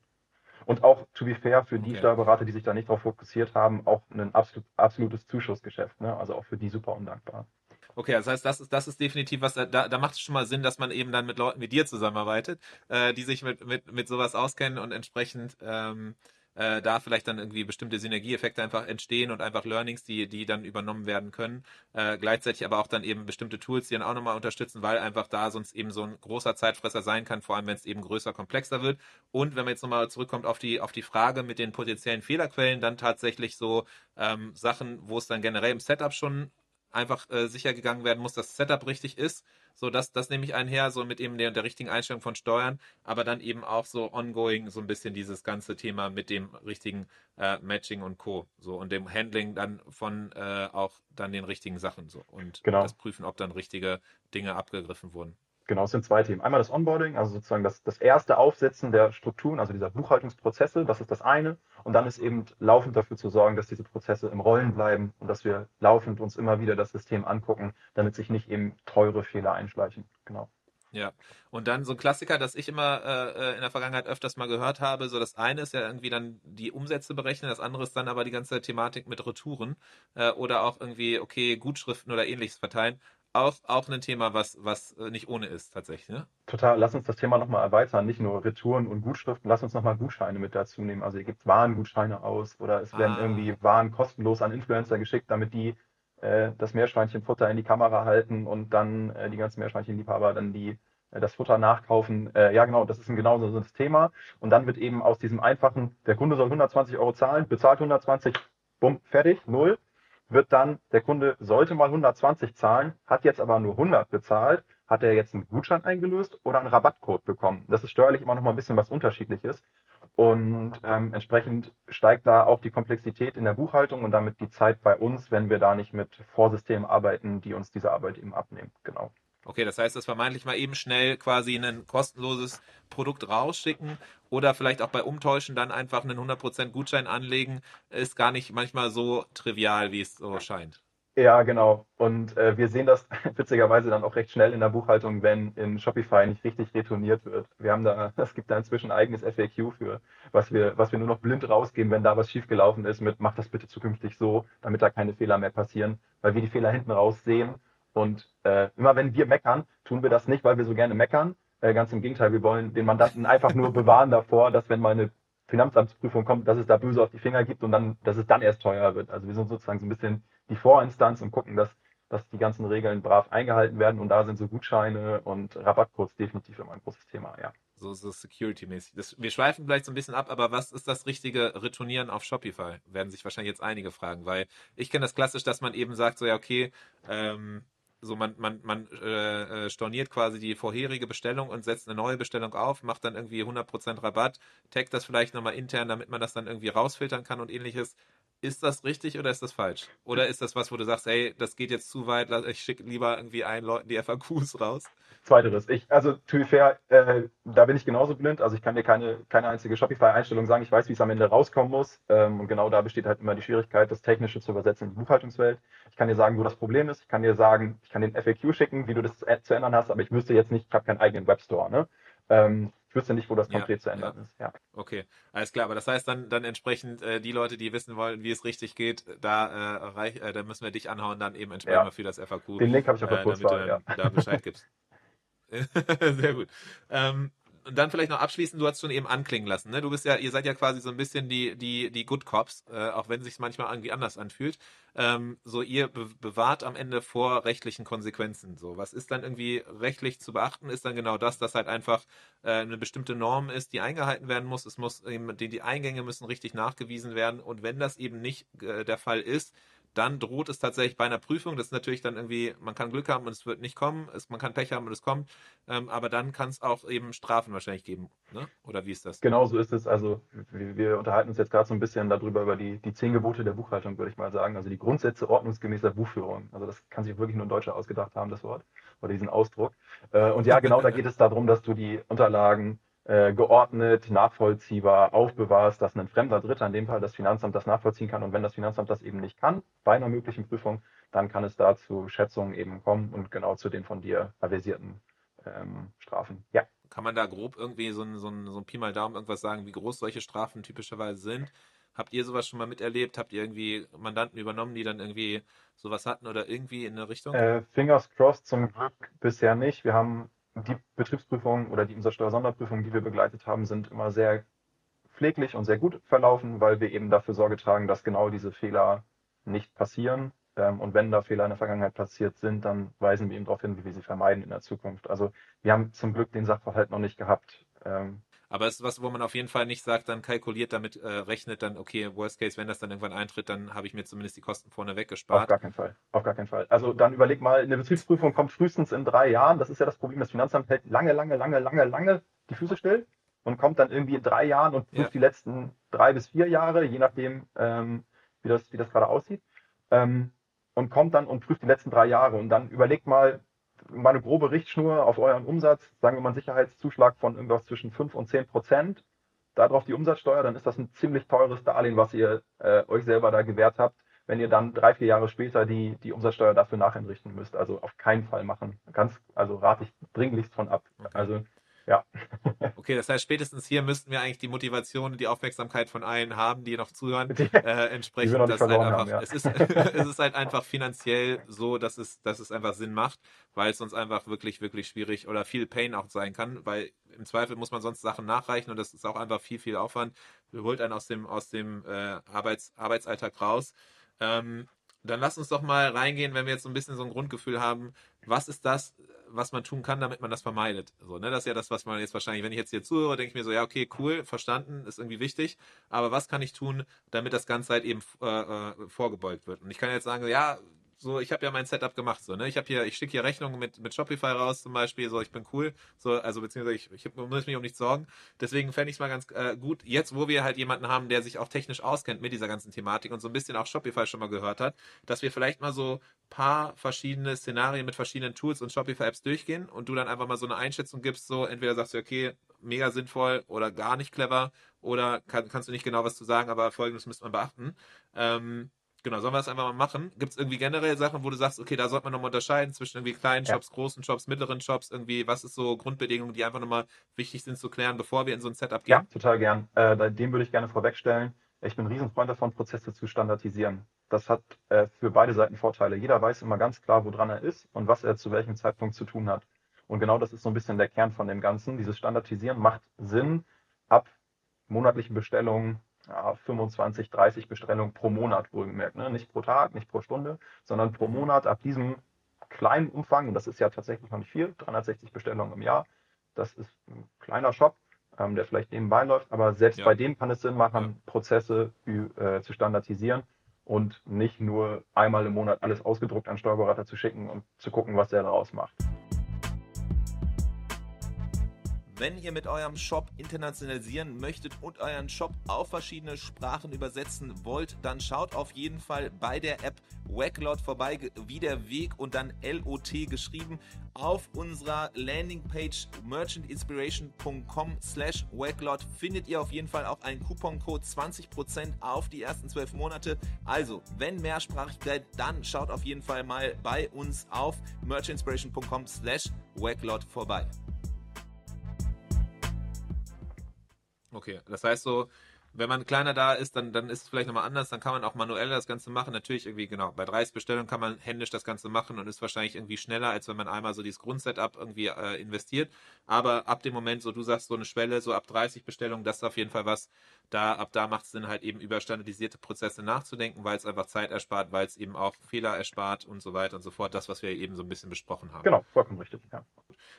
Und auch, to be fair, für die okay. Steuerberater, die sich da nicht darauf fokussiert haben, auch ein absolut, absolutes Zuschussgeschäft. Ne? Also auch für die super undankbar. Okay, das heißt, das ist, das ist definitiv was, da, da macht es schon mal Sinn, dass man eben dann mit Leuten wie dir zusammenarbeitet, äh, die sich mit, mit, mit sowas auskennen und entsprechend ähm, äh, da vielleicht dann irgendwie bestimmte Synergieeffekte einfach entstehen und einfach Learnings, die, die dann übernommen werden können. Äh, gleichzeitig aber auch dann eben bestimmte Tools, die dann auch nochmal unterstützen, weil einfach da sonst eben so ein großer Zeitfresser sein kann, vor allem wenn es eben größer, komplexer wird. Und wenn man jetzt nochmal zurückkommt auf die, auf die Frage mit den potenziellen Fehlerquellen, dann tatsächlich so ähm, Sachen, wo es dann generell im Setup schon einfach äh, sicher gegangen werden muss, dass das Setup richtig ist. So, das, das nehme ich einher, so mit eben der, der richtigen Einstellung von Steuern, aber dann eben auch so ongoing so ein bisschen dieses ganze Thema mit dem richtigen äh, Matching und Co. So und dem Handling dann von äh, auch dann den richtigen Sachen so und Genau. das Prüfen, ob dann richtige Dinge abgegriffen wurden. Genau, es sind zwei Themen. Einmal das Onboarding, also sozusagen das, das erste Aufsetzen der Strukturen, also dieser Buchhaltungsprozesse, das ist das eine. Und dann ist eben laufend dafür zu sorgen, dass diese Prozesse im Rollen bleiben und dass wir laufend uns immer wieder das System angucken, damit sich nicht eben teure Fehler einschleichen. Genau. Ja, und dann so ein Klassiker, das ich immer äh, in der Vergangenheit öfters mal gehört habe, so das eine ist ja irgendwie dann die Umsätze berechnen, das andere ist dann aber die ganze Thematik mit Retouren äh, oder auch irgendwie, okay, Gutschriften oder ähnliches verteilen. Auch, auch ein Thema, was, was äh, nicht ohne ist tatsächlich, ne? Total, lass uns das Thema nochmal erweitern, nicht nur Retouren und Gutschriften, lass uns nochmal Gutscheine mit dazu nehmen. Also ihr gebt Warengutscheine aus oder es werden Ah. irgendwie Waren kostenlos an Influencer geschickt, damit die äh, das Meerschweinchenfutter in die Kamera halten und dann äh, die ganzen Meerschweinchenliebhaber dann die äh, das Futter nachkaufen. Äh, ja, genau, das ist ein genauso so das Thema. Und dann wird eben aus diesem einfachen, der Kunde soll 120 Euro zahlen, bezahlt 120, bumm, fertig, null, wird dann, der Kunde sollte mal 120 zahlen, hat jetzt aber nur 100 bezahlt, hat er jetzt einen Gutschein eingelöst oder einen Rabattcode bekommen. Das ist steuerlich immer noch mal ein bisschen was Unterschiedliches. Und ähm, entsprechend steigt da auch die Komplexität in der Buchhaltung und damit die Zeit bei uns, wenn wir da nicht mit Vorsystemen arbeiten, die uns diese Arbeit eben abnehmen. Genau. Okay, das heißt, dass vermeintlich mal eben schnell quasi ein kostenloses Produkt rausschicken oder vielleicht auch bei Umtäuschen dann einfach einen 100% Gutschein anlegen, ist gar nicht manchmal so trivial, wie es so scheint. Ja, genau. Und äh, wir sehen das [LAUGHS] witzigerweise dann auch recht schnell in der Buchhaltung, wenn in Shopify nicht richtig retourniert wird. Wir haben da, [LAUGHS] es gibt da inzwischen ein eigenes FAQ für, was wir, was wir nur noch blind rausgeben, wenn da was schiefgelaufen ist, mit mach das bitte zukünftig so, damit da keine Fehler mehr passieren, weil wir die Fehler hinten raus sehen. Und äh, immer wenn wir meckern, tun wir das nicht, weil wir so gerne meckern. Äh, ganz im Gegenteil, wir wollen den Mandanten einfach nur bewahren davor, dass wenn mal eine Finanzamtsprüfung kommt, dass es da böse auf die Finger gibt und dann, dass es dann erst teuer wird. Also wir sind sozusagen so ein bisschen die Vorinstanz und gucken, dass, dass die ganzen Regeln brav eingehalten werden. Und da sind so Gutscheine und Rabattcodes definitiv immer ein großes Thema, ja. So, so Security-mäßig. Wir schweifen vielleicht so ein bisschen ab, aber was ist das richtige Retournieren auf Shopify? Werden sich wahrscheinlich jetzt einige fragen, weil ich kenne das klassisch, dass man eben sagt, so ja, okay, ähm, so man, man, man äh, äh, storniert quasi die vorherige Bestellung und setzt eine neue Bestellung auf, macht dann irgendwie 100% Rabatt, taggt das vielleicht nochmal intern, damit man das dann irgendwie rausfiltern kann und ähnliches. Ist das richtig oder ist das falsch? Oder ist das was, wo du sagst, ey, das geht jetzt zu weit, ich schicke lieber irgendwie allen Leuten die FAQs raus? Zweiteres. Ich, also to be fair, äh, da bin ich genauso blind. Also ich kann dir keine, keine einzige Shopify-Einstellung sagen. Ich weiß, wie es am Ende rauskommen muss. Ähm, und genau da besteht halt immer die Schwierigkeit, das Technische zu übersetzen in die Buchhaltungswelt. Ich kann dir sagen, wo das Problem ist. Ich kann dir sagen, ich kann den FAQ schicken, wie du das zu ändern hast, aber ich wüsste jetzt nicht, ich habe keinen eigenen Webstore. Ne? Ähm, ich wüsste nicht, wo das Ja, konkret zu ändern ist. Ja. Okay, alles klar. Aber das heißt dann, dann entsprechend äh, die Leute, die wissen wollen, wie es richtig geht, da, äh, reich, äh, da müssen wir dich anhauen, dann eben entsprechend Ja. mal für das FAQ, Den Link habe ich auf äh, der damit du ja. da Bescheid gibst. [LAUGHS] [LAUGHS] Sehr gut. Ähm, und dann vielleicht noch abschließend, du hast schon eben anklingen lassen, ne? Du bist ja, ihr seid ja quasi so ein bisschen die, die, die Good Cops, äh, auch wenn sich manchmal irgendwie anders anfühlt. Ähm, so, ihr be bewahrt am Ende vor rechtlichen Konsequenzen. So, was ist dann irgendwie rechtlich zu beachten, ist dann genau das, dass halt einfach äh, eine bestimmte Norm ist, die eingehalten werden muss. Es muss eben, die, die Eingänge müssen richtig nachgewiesen werden. Und wenn das eben nicht äh, der Fall ist, dann droht es tatsächlich bei einer Prüfung. Das ist natürlich dann irgendwie, man kann Glück haben und es wird nicht kommen, es, man kann Pech haben und es kommt, ähm, aber dann kann es auch eben Strafen wahrscheinlich geben. Ne? Oder wie ist das? Genau so ist es. Also wir, wir unterhalten uns jetzt gerade so ein bisschen darüber, über die, die zehn Gebote der Buchhaltung, würde ich mal sagen. Also die Grundsätze ordnungsgemäßer Buchführung. Also das kann sich wirklich nur ein Deutscher ausgedacht haben, das Wort oder diesen Ausdruck. Äh, und ja, [LAUGHS] genau, da geht es darum, dass du die Unterlagen äh, geordnet, nachvollziehbar aufbewahrst, dass ein fremder Dritter, in dem Fall das Finanzamt, das nachvollziehen kann. Und wenn das Finanzamt das eben nicht kann, bei einer möglichen Prüfung, dann kann es da zu Schätzungen eben kommen und genau zu den von dir avisierten ähm, Strafen. Ja. Kann man da grob irgendwie so ein, so, ein, so ein Pi mal Daumen irgendwas sagen, wie groß solche Strafen typischerweise sind? Habt ihr sowas schon mal miterlebt? Habt ihr irgendwie Mandanten übernommen, die dann irgendwie sowas hatten oder irgendwie in eine Richtung? Äh, fingers crossed zum Glück bisher nicht. Wir haben die Betriebsprüfungen oder die Umsatzsteuersonderprüfungen, die wir begleitet haben, sind immer sehr pfleglich und sehr gut verlaufen, weil wir eben dafür Sorge tragen, dass genau diese Fehler nicht passieren. Ähm, und wenn da Fehler in der Vergangenheit passiert sind, dann weisen wir eben darauf hin, wie wir sie vermeiden in der Zukunft. Also wir haben zum Glück den Sachverhalt noch nicht gehabt. Aber es ist was, wo man auf jeden Fall nicht sagt, dann kalkuliert damit, äh, rechnet dann, okay, Worst Case, wenn das dann irgendwann eintritt, dann habe ich mir zumindest die Kosten vorne weggespart. Auf gar keinen Fall. Auf gar keinen Fall. Also dann überleg mal, eine Betriebsprüfung kommt frühestens in drei Jahren. Das ist ja das Problem. Das Finanzamt hält lange, lange, lange, lange, lange die Füße still und kommt dann irgendwie in drei Jahren und prüft ja. die letzten drei bis vier Jahre, je nachdem, ähm, wie, das, wie das gerade aussieht. Ähm, und kommt dann und prüft die letzten drei Jahre. Und dann überlegt mal, mal eine grobe Richtschnur auf euren Umsatz, sagen wir mal einen Sicherheitszuschlag von irgendwas zwischen 5 und 10 Prozent, darauf die Umsatzsteuer, dann ist das ein ziemlich teures Darlehen, was ihr äh, euch selber da gewährt habt, wenn ihr dann drei, vier Jahre später die, die Umsatzsteuer dafür nachentrichten müsst. Also auf keinen Fall machen. Ganz, also rate ich dringlichst von ab. Okay. Also ja. [LAUGHS] okay, das heißt, spätestens hier müssten wir eigentlich die Motivation und die Aufmerksamkeit von allen haben, die noch zuhören, [LAUGHS] äh, entsprechend, dass halt einfach, haben, ja. es, ist, [LAUGHS] es ist halt einfach finanziell so, dass es, dass es einfach Sinn macht, weil es sonst einfach wirklich, wirklich schwierig oder viel Pain auch sein kann, weil im Zweifel muss man sonst Sachen nachreichen und das ist auch einfach viel, viel Aufwand. Holt einen aus dem, aus dem äh, Arbeits, Arbeitsalltag raus. Ähm, dann lass uns doch mal reingehen, wenn wir jetzt so ein bisschen so ein Grundgefühl haben, was ist das, was man tun kann, damit man das vermeidet. So, ne? Das ist ja das, was man jetzt wahrscheinlich, wenn ich jetzt hier zuhöre, denke ich mir so, ja, okay, cool, verstanden, ist irgendwie wichtig, aber was kann ich tun, damit das Ganze halt eben äh, äh vorgebeugt wird? Und ich kann jetzt sagen, ja, so, ich habe ja mein Setup gemacht, so, ne? Ich habe hier, ich schicke hier Rechnungen mit, mit Shopify raus zum Beispiel, so, ich bin cool, so, also beziehungsweise ich, ich muss mich um nichts sorgen. Deswegen fände ich es mal ganz äh, gut, jetzt, wo wir halt jemanden haben, der sich auch technisch auskennt mit dieser ganzen Thematik und so ein bisschen auch Shopify schon mal gehört hat, dass wir vielleicht mal so paar verschiedene Szenarien mit verschiedenen Tools und Shopify-Apps durchgehen und du dann einfach mal so eine Einschätzung gibst, so entweder sagst du, okay, mega sinnvoll oder gar nicht clever oder kann, kannst du nicht genau was zu sagen, aber folgendes müsste man beachten. Ähm, Genau, sollen wir das einfach mal machen? Gibt es irgendwie generell Sachen, wo du sagst, okay, da sollte man nochmal unterscheiden zwischen irgendwie kleinen Shops, ja. großen Shops, mittleren Shops, irgendwie, was ist so Grundbedingungen, die einfach nochmal wichtig sind zu klären, bevor wir in so ein Setup gehen? Ja, total gern. Äh, dem würde ich gerne vorwegstellen. Ich bin ein Riesenfreund davon, Prozesse zu standardisieren. Das hat äh, für beide Seiten Vorteile. Jeder weiß immer ganz klar, woran er ist und was er zu welchem Zeitpunkt zu tun hat. Und genau das ist so ein bisschen der Kern von dem Ganzen. Dieses Standardisieren macht Sinn ab monatlichen Bestellungen, ja, 25, 30 Bestellungen pro Monat wohlgemerkt. Ne? Nicht pro Tag, nicht pro Stunde, sondern pro Monat ab diesem kleinen Umfang, und das ist ja tatsächlich noch nicht viel, 360 Bestellungen im Jahr. Das ist ein kleiner Shop, ähm, der vielleicht nebenbei läuft, aber selbst ja. bei dem kann es Sinn machen, ja. Prozesse äh, zu standardisieren und nicht nur einmal im Monat alles ausgedruckt an Steuerberater zu schicken und zu gucken, was der daraus macht. Wenn ihr mit eurem Shop internationalisieren möchtet und euren Shop auf verschiedene Sprachen übersetzen wollt, dann schaut auf jeden Fall bei der App Wacklot vorbei, wie der Weg und dann LOT geschrieben. Auf unserer Landingpage merchantinspiration.com slash Wacklot findet ihr auf jeden Fall auch einen Couponcode 20% auf die ersten 12 Monate. Also, wenn Mehrsprachigkeit, dann schaut auf jeden Fall mal bei uns auf merchantinspiration.com slash Wacklot vorbei. Okay, das heißt so, wenn man kleiner da ist, dann, dann ist es vielleicht nochmal anders, dann kann man auch manuell das Ganze machen. Natürlich irgendwie, genau, bei 30 Bestellungen kann man händisch das Ganze machen und ist wahrscheinlich irgendwie schneller, als wenn man einmal so dieses Grundsetup irgendwie äh, investiert. Aber ab dem Moment, so du sagst, so eine Schwelle, so ab 30 Bestellungen, das ist auf jeden Fall was, da, ab da macht es Sinn, halt eben über standardisierte Prozesse nachzudenken, weil es einfach Zeit erspart, weil es eben auch Fehler erspart und so weiter und so fort. Das, was wir eben so ein bisschen besprochen haben. Genau, vollkommen richtig, ja.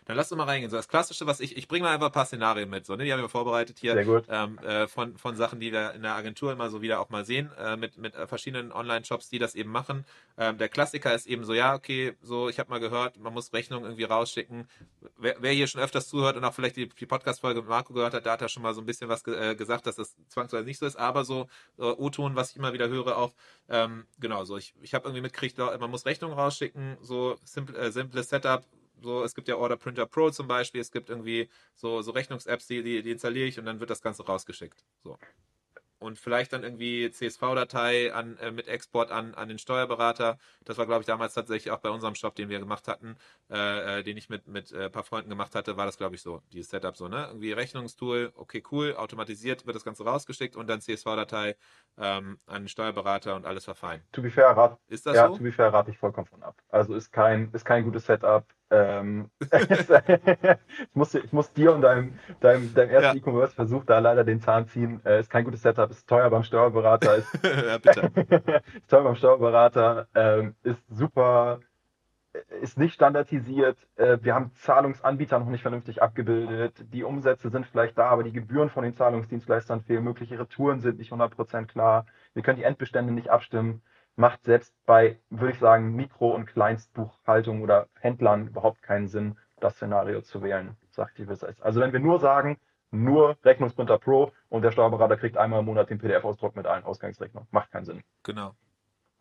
Dann lass uns mal reingehen. So das Klassische, was ich, ich bringe mal einfach ein paar Szenarien mit. So, ne? Die haben wir vorbereitet hier. Sehr gut. Ähm, äh, von, von Sachen, die wir in der Agentur immer so wieder auch mal sehen, äh, mit, mit äh, verschiedenen Online-Shops, die das eben machen. Ähm, der Klassiker ist eben so, ja, okay, so, ich habe mal gehört, man muss Rechnungen irgendwie rausschicken. Wer, wer, hier schon öfters zuhört und auch vielleicht die, die Podcast-Folge mit Marco gehört hat, da hat er schon mal so ein bisschen was ge äh, gesagt, dass das zwangsweise nicht so ist, aber so äh, O-Ton, was ich immer wieder höre, auch, ähm, genau, so, ich, ich habe irgendwie mitgekriegt, man muss Rechnungen rausschicken, so simple, äh, simples Setup, so, es gibt ja Order Printer Pro zum Beispiel, es gibt irgendwie so, so Rechnungs-Apps, die, die, die installiere ich und dann wird das Ganze rausgeschickt. So und vielleicht dann irgendwie CSV-Datei an, äh, mit Export an, an den Steuerberater. Das war, glaube ich, damals tatsächlich auch bei unserem Shop, den wir gemacht hatten, äh, äh, den ich mit, mit äh, ein paar Freunden gemacht hatte, war das, glaube ich, so, dieses Setup so, ne? Irgendwie Rechnungstool, okay, cool, automatisiert wird das Ganze rausgeschickt und dann CSV-Datei ähm, an den Steuerberater und alles war fein. To be fair, rat, ist das ja, so? to be fair, rate ich vollkommen von ab. Also ist kein, ist kein gutes Setup. Ähm, [LAUGHS] ich, muss, ich muss dir und deinem, deinem, deinem ersten ja. E-Commerce-Versuch da leider den Zahn ziehen. Äh, ist kein gutes Setup, ist teuer beim Steuerberater. Ist, [LAUGHS] ja, [LAUGHS] ist teuer beim Steuerberater, ähm, ist super ist nicht standardisiert. Äh, wir haben Zahlungsanbieter noch nicht vernünftig abgebildet. Die Umsätze sind vielleicht da, aber die Gebühren von den Zahlungsdienstleistern fehlen. Mögliche Retouren sind nicht 100% klar. Wir können die Endbestände nicht abstimmen. Macht selbst bei, würde ich sagen, Mikro- und Kleinstbuchhaltung oder Händlern überhaupt keinen Sinn, das Szenario zu wählen, sagt die Wissens. Also wenn wir nur sagen, nur Rechnungsprinter Pro und der Steuerberater kriegt einmal im Monat den PDF-Ausdruck mit allen Ausgangsrechnungen. Macht keinen Sinn. Genau.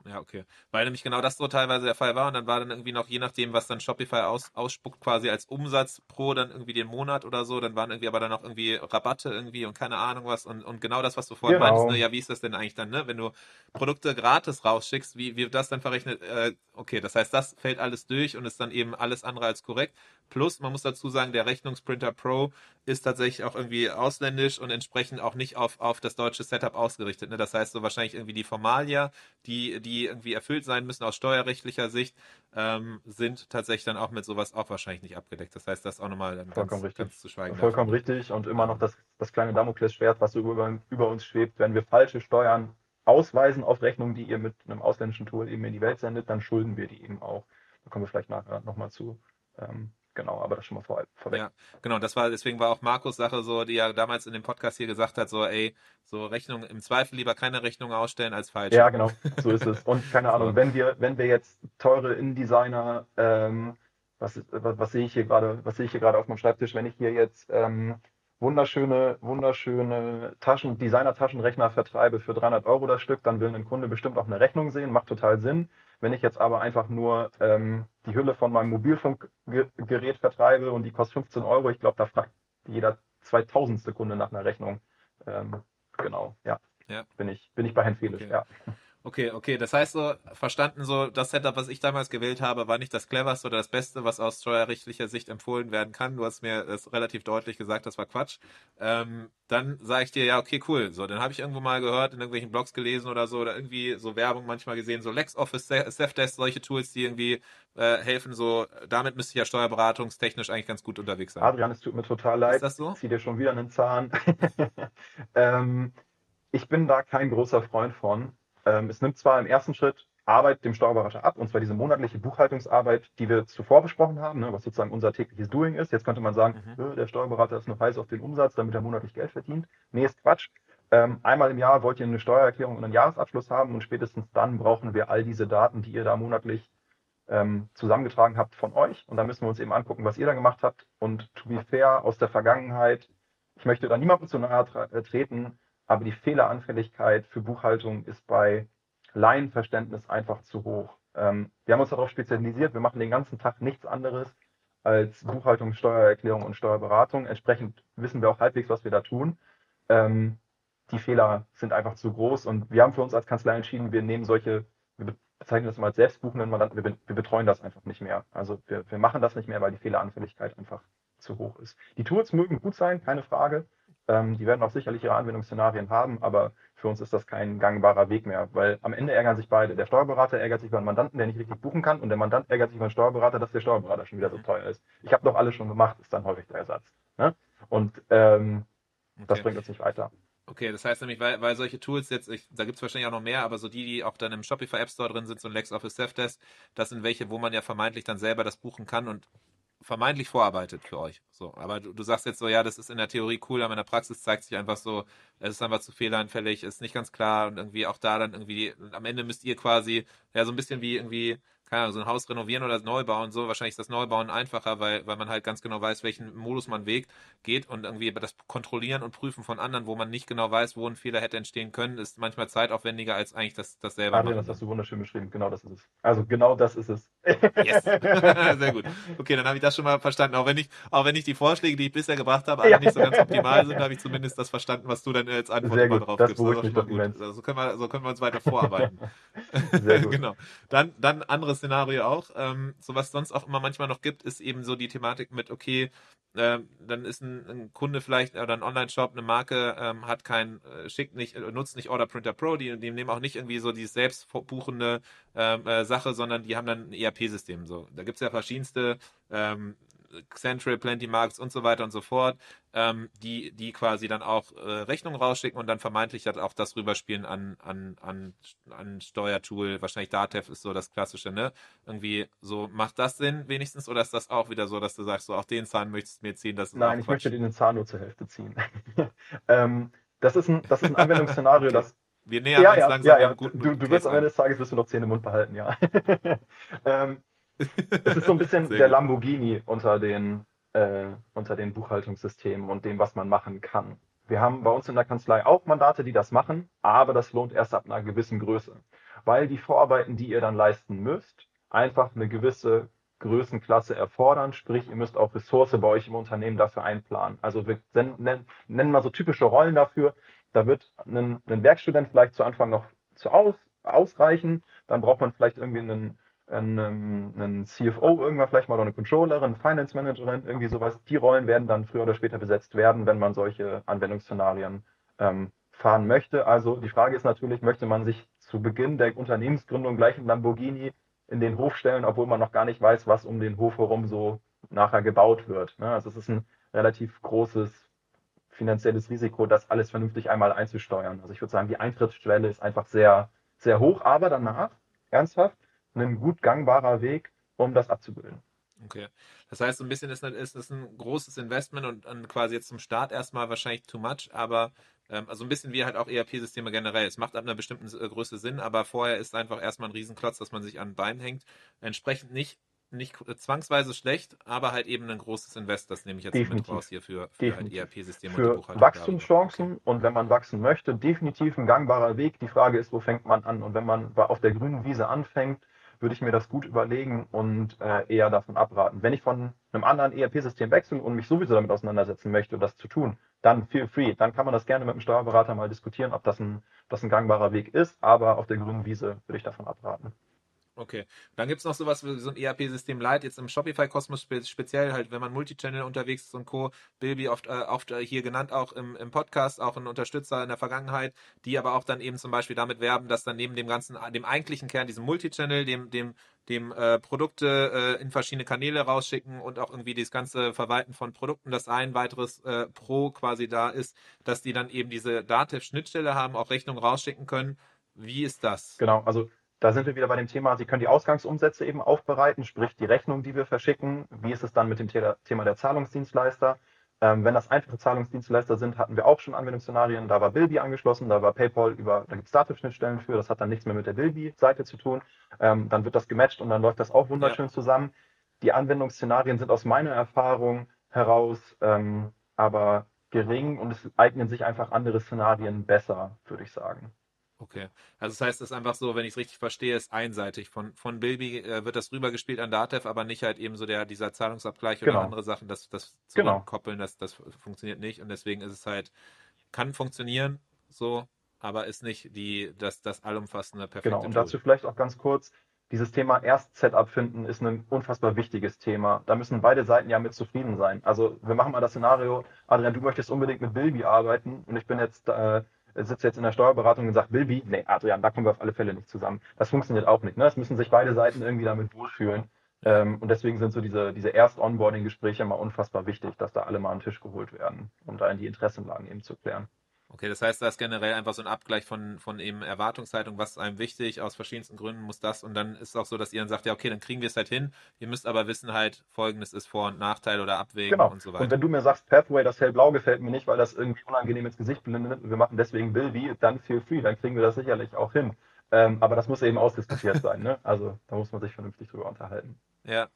Ja, okay. Weil nämlich genau das so teilweise der Fall war und dann war dann irgendwie noch, je nachdem, was dann Shopify aus, ausspuckt, quasi als Umsatz pro dann irgendwie den Monat oder so, dann waren irgendwie aber dann noch irgendwie Rabatte irgendwie und keine Ahnung was und, und genau das, was du vorhin genau. meintest, ne? ja, wie ist das denn eigentlich dann, ne? Wenn du Produkte gratis rausschickst, wie, wird das dann verrechnet? Äh, okay, das heißt, das fällt alles durch und ist dann eben alles andere als korrekt. Plus, man muss dazu sagen, der Rechnungsprinter Pro ist tatsächlich auch irgendwie ausländisch und entsprechend auch nicht auf, auf das deutsche Setup ausgerichtet. Ne? Das heißt, so wahrscheinlich irgendwie die Formalia, die, die irgendwie erfüllt sein müssen aus steuerrechtlicher Sicht, ähm, sind tatsächlich dann auch mit sowas auch wahrscheinlich nicht abgedeckt. Das heißt, das auch nochmal Vollkommen ganz, richtig. ganz zu schweigen. Vollkommen davon. richtig und immer noch das, das kleine Damoklesschwert, was über, über uns schwebt. Wenn wir falsche Steuern ausweisen auf Rechnungen, die ihr mit einem ausländischen Tool eben in die Welt sendet, dann schulden wir die eben auch. Da kommen wir vielleicht nachher nochmal zu. Ähm, genau, aber das schon mal vor, vorweg. Ja, genau, das war, deswegen war auch Markus Sache so, die ja damals in dem Podcast hier gesagt hat, so, ey, so Rechnung, im Zweifel lieber keine Rechnung ausstellen als falsch. Ja, genau, so ist es. Und keine [LAUGHS] Ahnung, so. wenn wir, wenn wir jetzt teure InDesigner, ähm, was, was, was sehe ich hier gerade, was sehe ich hier gerade auf meinem Schreibtisch, wenn ich hier jetzt ähm, wunderschöne, wunderschöne Taschen, Designer-Taschenrechner vertreibe für 300 Euro das Stück, dann will ein Kunde bestimmt auch eine Rechnung sehen, macht total Sinn. Wenn ich jetzt aber einfach nur ähm, die Hülle von meinem Mobilfunkgerät vertreibe und die kostet 15 Euro, ich glaube, da fragt jeder 2000. Kunde nach einer Rechnung. Ähm, genau, ja. ja. Bin, ich, bin ich bei Herrn Felix, okay. ja. Okay, okay. Das heißt so, verstanden so, das Setup, was ich damals gewählt habe, war nicht das cleverste oder das Beste, was aus steuerrechtlicher Sicht empfohlen werden kann. Du hast mir das relativ deutlich gesagt, das war Quatsch. Ähm, dann sage ich dir, ja, okay, cool. So, dann habe ich irgendwo mal gehört, in irgendwelchen Blogs gelesen oder so, oder irgendwie so Werbung manchmal gesehen, so LexOffice, Safdesk, solche Tools, die irgendwie äh, helfen. So, damit müsste ich ja steuerberatungstechnisch eigentlich ganz gut unterwegs sein. Adrian, es tut mir total leid. Ist das so? Ich zieh dir schon wieder einen Zahn. [LAUGHS] ähm, ich bin da kein großer Freund von ähm, es nimmt zwar im ersten Schritt Arbeit dem Steuerberater ab, und zwar diese monatliche Buchhaltungsarbeit, die wir zuvor besprochen haben, ne, was sozusagen unser tägliches Doing ist. Jetzt könnte man sagen, mhm. der Steuerberater ist nur heiß auf den Umsatz, damit er monatlich Geld verdient. Nee, ist Quatsch. Ähm, einmal im Jahr wollt ihr eine Steuererklärung und einen Jahresabschluss haben und spätestens dann brauchen wir all diese Daten, die ihr da monatlich ähm, zusammengetragen habt von euch. Und da müssen wir uns eben angucken, was ihr da gemacht habt. Und to be fair, aus der Vergangenheit, ich möchte da niemandem zu nahe äh, treten, aber die Fehleranfälligkeit für Buchhaltung ist bei Laienverständnis einfach zu hoch. Ähm, wir haben uns darauf spezialisiert, wir machen den ganzen Tag nichts anderes als Buchhaltung, Steuererklärung und Steuerberatung. Entsprechend wissen wir auch halbwegs, was wir da tun. Ähm, die Fehler sind einfach zu groß und wir haben für uns als Kanzlei entschieden, wir nehmen solche, wir bezeichnen das mal als selbstbuchenden Mandanten, wir, wir betreuen das einfach nicht mehr. Also wir, wir machen das nicht mehr, weil die Fehleranfälligkeit einfach zu hoch ist. Die Tools mögen gut sein, keine Frage. Ähm, die werden auch sicherlich ihre Anwendungsszenarien haben, aber für uns ist das kein gangbarer Weg mehr, weil am Ende ärgern sich beide. Der Steuerberater ärgert sich über einen Mandanten, der nicht richtig buchen kann, und der Mandant ärgert sich über einen Steuerberater, dass der Steuerberater schon wieder so teuer ist. Ich habe doch alles schon gemacht, ist dann häufig der Ersatz. Ne? Und ähm, okay. das bringt uns nicht weiter. Okay, das heißt nämlich, weil, weil solche Tools jetzt, ich, da gibt es wahrscheinlich auch noch mehr, aber so die, die auch dann im Shopify App Store drin sind, so ein LexOffice Self-Test, das sind welche, wo man ja vermeintlich dann selber das buchen kann und vermeintlich vorarbeitet für euch. So, aber du, du, sagst jetzt so, ja, das ist in der Theorie cool, aber in der Praxis zeigt sich einfach so, es ist einfach zu fehleranfällig, ist nicht ganz klar und irgendwie auch da dann irgendwie, am Ende müsst ihr quasi, ja, so ein bisschen wie irgendwie keine Ahnung, so ein Haus renovieren oder neu bauen, so wahrscheinlich ist das Neubauen einfacher, weil, weil man halt ganz genau weiß, welchen Modus man wägt, geht und irgendwie das Kontrollieren und Prüfen von anderen, wo man nicht genau weiß, wo ein Fehler hätte entstehen können, ist manchmal zeitaufwendiger als eigentlich das, das selber Adrian, das hast du wunderschön beschrieben, genau das ist es. Also genau das ist es. Yes! [LAUGHS] Sehr gut. Okay, dann habe ich das schon mal verstanden, auch wenn ich, auch wenn ich die Vorschläge, die ich bisher gebracht habe, ja. nicht so ganz optimal sind, habe ich zumindest das verstanden, was du dann als Antwort Sehr gut, drauf das gibst. Das ist schon mal gut. Also, so können wir, so können wir uns weiter vorarbeiten. Sehr gut. [LAUGHS] genau. Dann, dann anderes Szenario auch. Ähm, so was sonst auch immer manchmal noch gibt, ist eben so die Thematik mit, okay, äh, dann ist ein, ein, Kunde vielleicht oder ein Online-Shop, eine Marke, ähm, hat kein, äh, schickt nicht, äh, nutzt nicht Order Printer Pro, die, die nehmen auch nicht irgendwie so die selbstbuchende ähm, äh, Sache, sondern die haben dann ein ERP-System. So. Da gibt es ja verschiedenste ähm, Central, Plenty Marks und so weiter und so fort, ähm, die, die quasi dann auch äh, Rechnungen rausschicken und dann vermeintlich halt auch das rüberspielen an, an, an, an Steuertool. Wahrscheinlich Datev ist so das Klassische, ne? Irgendwie so, macht das Sinn wenigstens oder ist das auch wieder so, dass du sagst, so auch den Zahn möchtest du mir ziehen? Das Nein, ich möchte den Zahn nur zur Hälfte ziehen. [LAUGHS] ähm, das, ist ein, das ist ein Anwendungsszenario, [LAUGHS] okay. das wir nähern ja, uns ja, langsam ja, ja. Du, du wirst am Ende des Tages wirst du noch Zähne im Mund behalten, ja. [LAUGHS] ähm, es ist so ein bisschen [LAUGHS] der. Lamborghini unter den, äh, unter den Buchhaltungssystemen und dem, was man machen kann. Wir haben bei uns in der Kanzlei auch Mandate, die das machen, aber das lohnt erst ab einer gewissen Größe. Weil die Vorarbeiten, die ihr dann leisten müsst, einfach eine gewisse Größenklasse erfordern. Sprich, ihr müsst auch Ressource bei euch im Unternehmen dafür einplanen. Also wir nennen, nennen mal so typische Rollen dafür. Da wird ein, ein Werkstudent vielleicht zu Anfang noch zu aus, ausreichen. Dann braucht man vielleicht irgendwie einen, einen, einen CFO irgendwann vielleicht mal oder eine Controllerin, Finance Managerin, irgendwie sowas. Die Rollen werden dann früher oder später besetzt werden, wenn man solche Anwendungsszenarien ähm, fahren möchte. Also die Frage ist natürlich, möchte man sich zu Beginn der Unternehmensgründung gleich ein Lamborghini in den Hof stellen, obwohl man noch gar nicht weiß, was um den Hof herum so nachher gebaut wird. Ne? Also es ist ein relativ großes finanzielles Risiko, das alles vernünftig einmal einzusteuern. Also ich würde sagen, die Eintrittsschwelle ist einfach sehr, sehr hoch, aber danach, ernsthaft, ein gut gangbarer Weg, um das abzubilden. Okay. Das heißt, so ein bisschen ist, ist es ein großes Investment und, und, quasi jetzt zum Start erstmal wahrscheinlich too much, aber ähm, also ein bisschen wie halt auch ERP-Systeme generell. Es macht ab einer bestimmten äh, Größe Sinn, aber vorher ist einfach erstmal ein Riesenklotz, dass man sich an ein Bein hängt. Entsprechend nicht nicht zwangsweise schlecht, aber halt eben ein großes Invest, das nehme ich jetzt definitiv. mit raus hier für, für halt ERP-Systeme für und Wachstumschancen okay. und wenn man wachsen möchte, definitiv ein gangbarer Weg. Die Frage ist, wo fängt man an? Und wenn man auf der grünen Wiese anfängt, würde ich mir das gut überlegen und äh, eher davon abraten. Wenn ich von einem anderen ERP-System wechsle und mich sowieso damit auseinandersetzen möchte, das zu tun, dann feel free. Dann kann man das gerne mit dem Steuerberater mal diskutieren, ob das ein, das ein gangbarer Weg ist. Aber auf der grünen Wiese würde ich davon abraten. Okay. Dann gibt es noch sowas wie so ein ERP-System Light, jetzt im Shopify-Kosmos speziell, halt, wenn man Multichannel unterwegs ist und Co. Bilby oft, äh, oft äh, hier genannt, auch im, im Podcast, auch ein Unterstützer in der Vergangenheit, die aber auch dann eben zum Beispiel damit werben, dass dann neben dem ganzen, dem eigentlichen Kern, diesem Multichannel, dem, dem, dem äh, Produkte äh, in verschiedene Kanäle rausschicken und auch irgendwie das ganze Verwalten von Produkten, dass ein weiteres äh, Pro quasi da ist, dass die dann eben diese Dativ-Schnittstelle haben, auch Rechnungen rausschicken können. Wie ist das? Genau, also da sind wir wieder bei dem Thema, Sie können die Ausgangsumsätze eben aufbereiten, sprich die Rechnung, die wir verschicken. Wie ist es dann mit dem Thema der Zahlungsdienstleister? Ähm, wenn das einfache Zahlungsdienstleister sind, hatten wir auch schon Anwendungsszenarien. Da war Bilby angeschlossen, da war PayPal über, da gibt es Datenschnittstellen für. Das hat dann nichts mehr mit der Bilby-Seite zu tun. Ähm, dann wird das gematcht und dann läuft das auch wunderschön ja. zusammen. Die Anwendungsszenarien sind aus meiner Erfahrung heraus ähm, aber gering und es eignen sich einfach andere Szenarien besser, würde ich sagen. Okay. Also das heißt, es ist einfach so, wenn ich es richtig verstehe, ist einseitig. Von, von Bilby äh, wird das rübergespielt an Datev, aber nicht halt eben so der, dieser Zahlungsabgleich genau. oder andere Sachen, das, das zurückkoppeln, genau. das, das funktioniert nicht. Und deswegen ist es halt, kann funktionieren, so, aber ist nicht die, das, das allumfassende perfekte Genau, und dazu vielleicht auch ganz kurz, dieses Thema Erst-Setup finden ist ein unfassbar wichtiges Thema. Da müssen beide Seiten ja mit zufrieden sein. Also wir machen mal das Szenario, Adrian, du möchtest unbedingt mit Bilby arbeiten und ich bin jetzt äh, sitzt jetzt in der Steuerberatung und sagt, Bilby, nee, Adrian, da kommen wir auf alle Fälle nicht zusammen. Das funktioniert auch nicht. Ne? Es müssen sich beide Seiten irgendwie damit wohlfühlen. Ähm, und deswegen sind so diese, diese Erst-Onboarding-Gespräche immer unfassbar wichtig, dass da alle mal an den Tisch geholt werden, um da in die Interessenlagen eben zu klären. Okay, das heißt, da ist generell einfach so ein Abgleich von, von eben Erwartungshaltung, was ist einem wichtig, aus verschiedensten Gründen muss das und dann ist es auch so, dass ihr dann sagt, ja, okay, dann kriegen wir es halt hin. Ihr müsst aber wissen halt, folgendes ist Vor- und Nachteil oder Abwägen genau. und so weiter. Und wenn du mir sagst, Pathway, das hellblau gefällt mir nicht, weil das irgendwie unangenehm ins Gesicht blendet und wir machen deswegen Bilby, dann feel free, dann kriegen wir das sicherlich auch hin. Ähm, aber das muss eben ausdiskutiert [LAUGHS] sein, ne? Also da muss man sich vernünftig drüber unterhalten. Ja,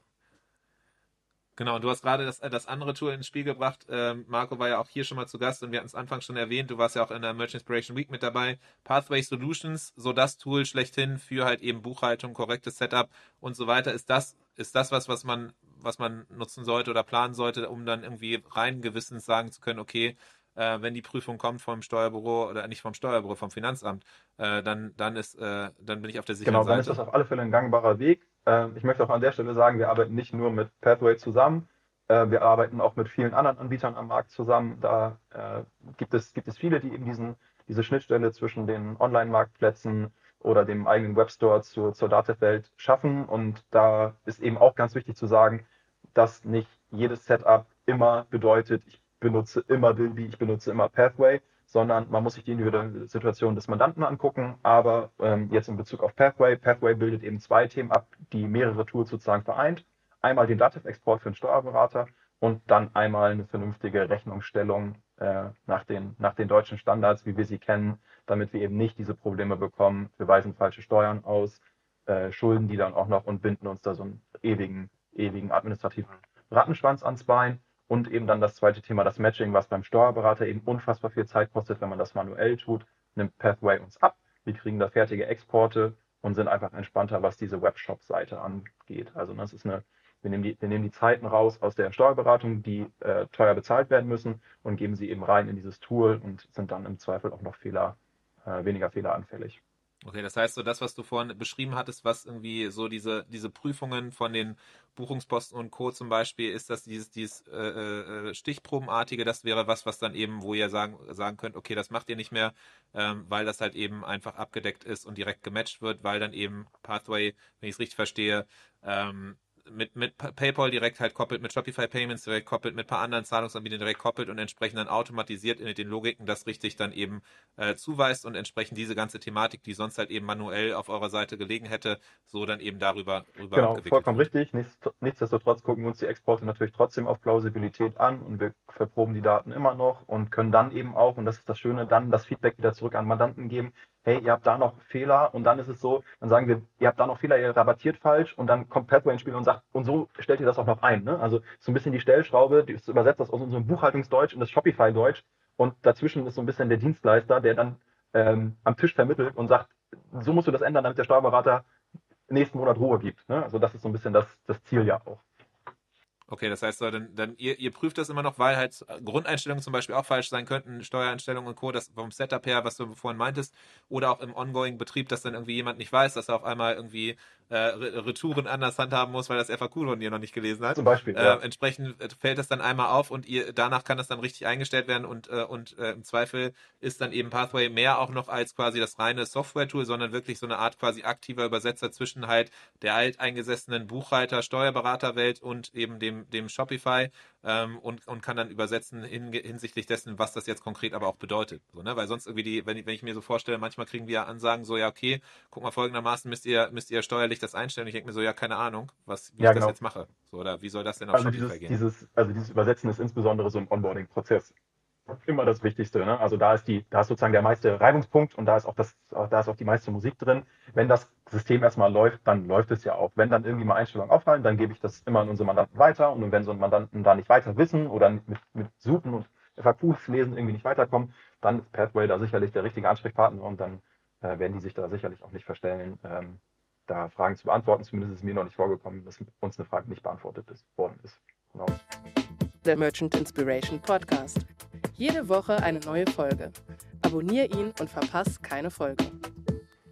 Genau, du hast gerade das, äh, das andere Tool ins Spiel gebracht. Ähm, Marco war ja auch hier schon mal zu Gast und wir hatten es Anfang schon erwähnt. Du warst ja auch in der Merchant Inspiration Week mit dabei. Pathway Solutions, so das Tool schlechthin für halt eben Buchhaltung, korrektes Setup und so weiter. Ist das, ist das was, was man, was man nutzen sollte oder planen sollte, um dann irgendwie rein gewissens sagen zu können, okay, äh, wenn die Prüfung kommt vom Steuerbüro oder nicht vom Steuerbüro, vom Finanzamt, äh, dann, dann ist, äh, dann bin ich auf der sicheren genau, Seite. Genau, dann ist das auf alle Fälle ein gangbarer Weg. Ähm, ich möchte auch an der Stelle sagen, wir arbeiten nicht nur mit Pathway zusammen, äh, wir arbeiten auch mit vielen anderen Anbietern am Markt zusammen. Da äh, gibt, es, gibt es viele, die eben diesen, diese Schnittstelle zwischen den Online-Marktplätzen oder dem eigenen Webstore zu, zur Datawelt schaffen. Und da ist eben auch ganz wichtig zu sagen, dass nicht jedes Setup immer bedeutet, ich benutze immer Bilby, ich benutze immer Pathway, sondern man muss sich die individuelle Situation des Mandanten angucken. Aber ähm, jetzt in Bezug auf Pathway, Pathway bildet eben zwei Themen ab, die mehrere Tools sozusagen vereint. Einmal den Dativ-Export für den Steuerberater und dann einmal eine vernünftige Rechnungsstellung äh, nach, den, nach den deutschen Standards, wie wir sie kennen, damit wir eben nicht diese Probleme bekommen. Wir weisen falsche Steuern aus, äh, schulden die dann auch noch und binden uns da so einen ewigen, ewigen administrativen Rattenschwanz ans Bein. Und eben dann das zweite Thema, das Matching, was beim Steuerberater eben unfassbar viel Zeit kostet, wenn man das manuell tut, nimmt Pathway uns ab. Wir kriegen da fertige Exporte und sind einfach entspannter, was diese Webshop-Seite angeht. Also das ist eine, wir nehmen, die, wir nehmen die Zeiten raus aus der Steuerberatung, die äh, teuer bezahlt werden müssen und geben sie eben rein in dieses Tool und sind dann im Zweifel auch noch Fehler, äh, weniger fehleranfällig. Okay, das heißt so das, was du vorhin beschrieben hattest, was irgendwie so diese, diese Prüfungen von den Buchungsposten und Co. zum Beispiel, ist das dieses, dieses äh, äh, Stichprobenartige, das wäre was, was dann eben, wo ihr sagen, sagen könnt, okay, das macht ihr nicht mehr, ähm, weil das halt eben einfach abgedeckt ist und direkt gematcht wird, weil dann eben Pathway, wenn ich es richtig verstehe, ähm, mit, mit PayPal direkt halt koppelt, mit Shopify Payments direkt koppelt, mit ein paar anderen Zahlungsanbietern direkt koppelt und entsprechend dann automatisiert in den Logiken das richtig dann eben äh, zuweist und entsprechend diese ganze Thematik, die sonst halt eben manuell auf eurer Seite gelegen hätte, so dann eben darüber rüber Genau, vollkommen wird. richtig. Nichts, nichtsdestotrotz gucken wir uns die Exporte natürlich trotzdem auf Plausibilität an und wir verproben die Daten immer noch und können dann eben auch, und das ist das Schöne, dann das Feedback wieder zurück an Mandanten geben, hey, ihr habt da noch Fehler und dann ist es so, dann sagen wir, ihr habt da noch Fehler, ihr rabattiert falsch und dann kommt Pathway ins Spiel und sagt, und so stellt ihr das auch noch ein. Ne? Also so ein bisschen die Stellschraube, die ist übersetzt das aus unserem Buchhaltungsdeutsch in das Shopify-Deutsch und dazwischen ist so ein bisschen der Dienstleister, der dann ähm, am Tisch vermittelt und sagt, so musst du das ändern, damit der Steuerberater nächsten Monat Ruhe gibt. Ne? Also das ist so ein bisschen das, das Ziel ja auch. Okay, das heißt, dann, dann ihr, ihr prüft das immer noch, weil halt Grundeinstellungen zum Beispiel auch falsch sein könnten, Steuereinstellungen und Co., das vom Setup her, was du vorhin meintest, oder auch im Ongoing-Betrieb, dass dann irgendwie jemand nicht weiß, dass er auf einmal irgendwie äh, Retouren anders handhaben muss, weil das FAQ von dir noch nicht gelesen hat. Zum Beispiel. Äh, ja. Entsprechend fällt das dann einmal auf und ihr danach kann das dann richtig eingestellt werden und, äh, und äh, im Zweifel ist dann eben Pathway mehr auch noch als quasi das reine Software-Tool, sondern wirklich so eine Art quasi aktiver Übersetzer zwischen halt der alteingesessenen Buchhalter, Steuerberaterwelt und eben dem dem, Shopify ähm, und, und kann dann übersetzen hin, hinsichtlich dessen, was das jetzt konkret aber auch bedeutet. So, ne? Weil sonst irgendwie die, wenn ich, wenn ich mir so vorstelle, manchmal kriegen wir Ansagen so, ja, okay, guck mal, folgendermaßen müsst ihr, müsst ihr steuerlich das einstellen. Ich denke mir so, ja, keine Ahnung, was, wie ja, ich genau. das jetzt mache. So, oder wie soll das denn auf also Shopify dieses, gehen? Dieses, also dieses Übersetzen ist insbesondere so ein Onboarding-Prozess immer das Wichtigste. Ne? Also da ist die, da ist sozusagen der meiste Reibungspunkt und da ist auch das, da ist auch die meiste Musik drin. Wenn das System erstmal läuft, dann läuft es ja auch. Wenn dann irgendwie mal Einstellungen auffallen, dann gebe ich das immer an unsere Mandanten weiter. Und wenn so ein Mandanten da nicht weiter wissen oder mit, mit Suchen und FAQs lesen irgendwie nicht weiterkommen, dann ist Pathway da sicherlich der richtige Ansprechpartner und dann äh, werden die sich da sicherlich auch nicht verstellen, ähm, da Fragen zu beantworten. Zumindest ist mir noch nicht vorgekommen, dass uns eine Frage nicht beantwortet ist, worden ist. Genau. Der Merchant Inspiration Podcast. Jede Woche eine neue Folge. Abonnier ihn und verpass keine Folge.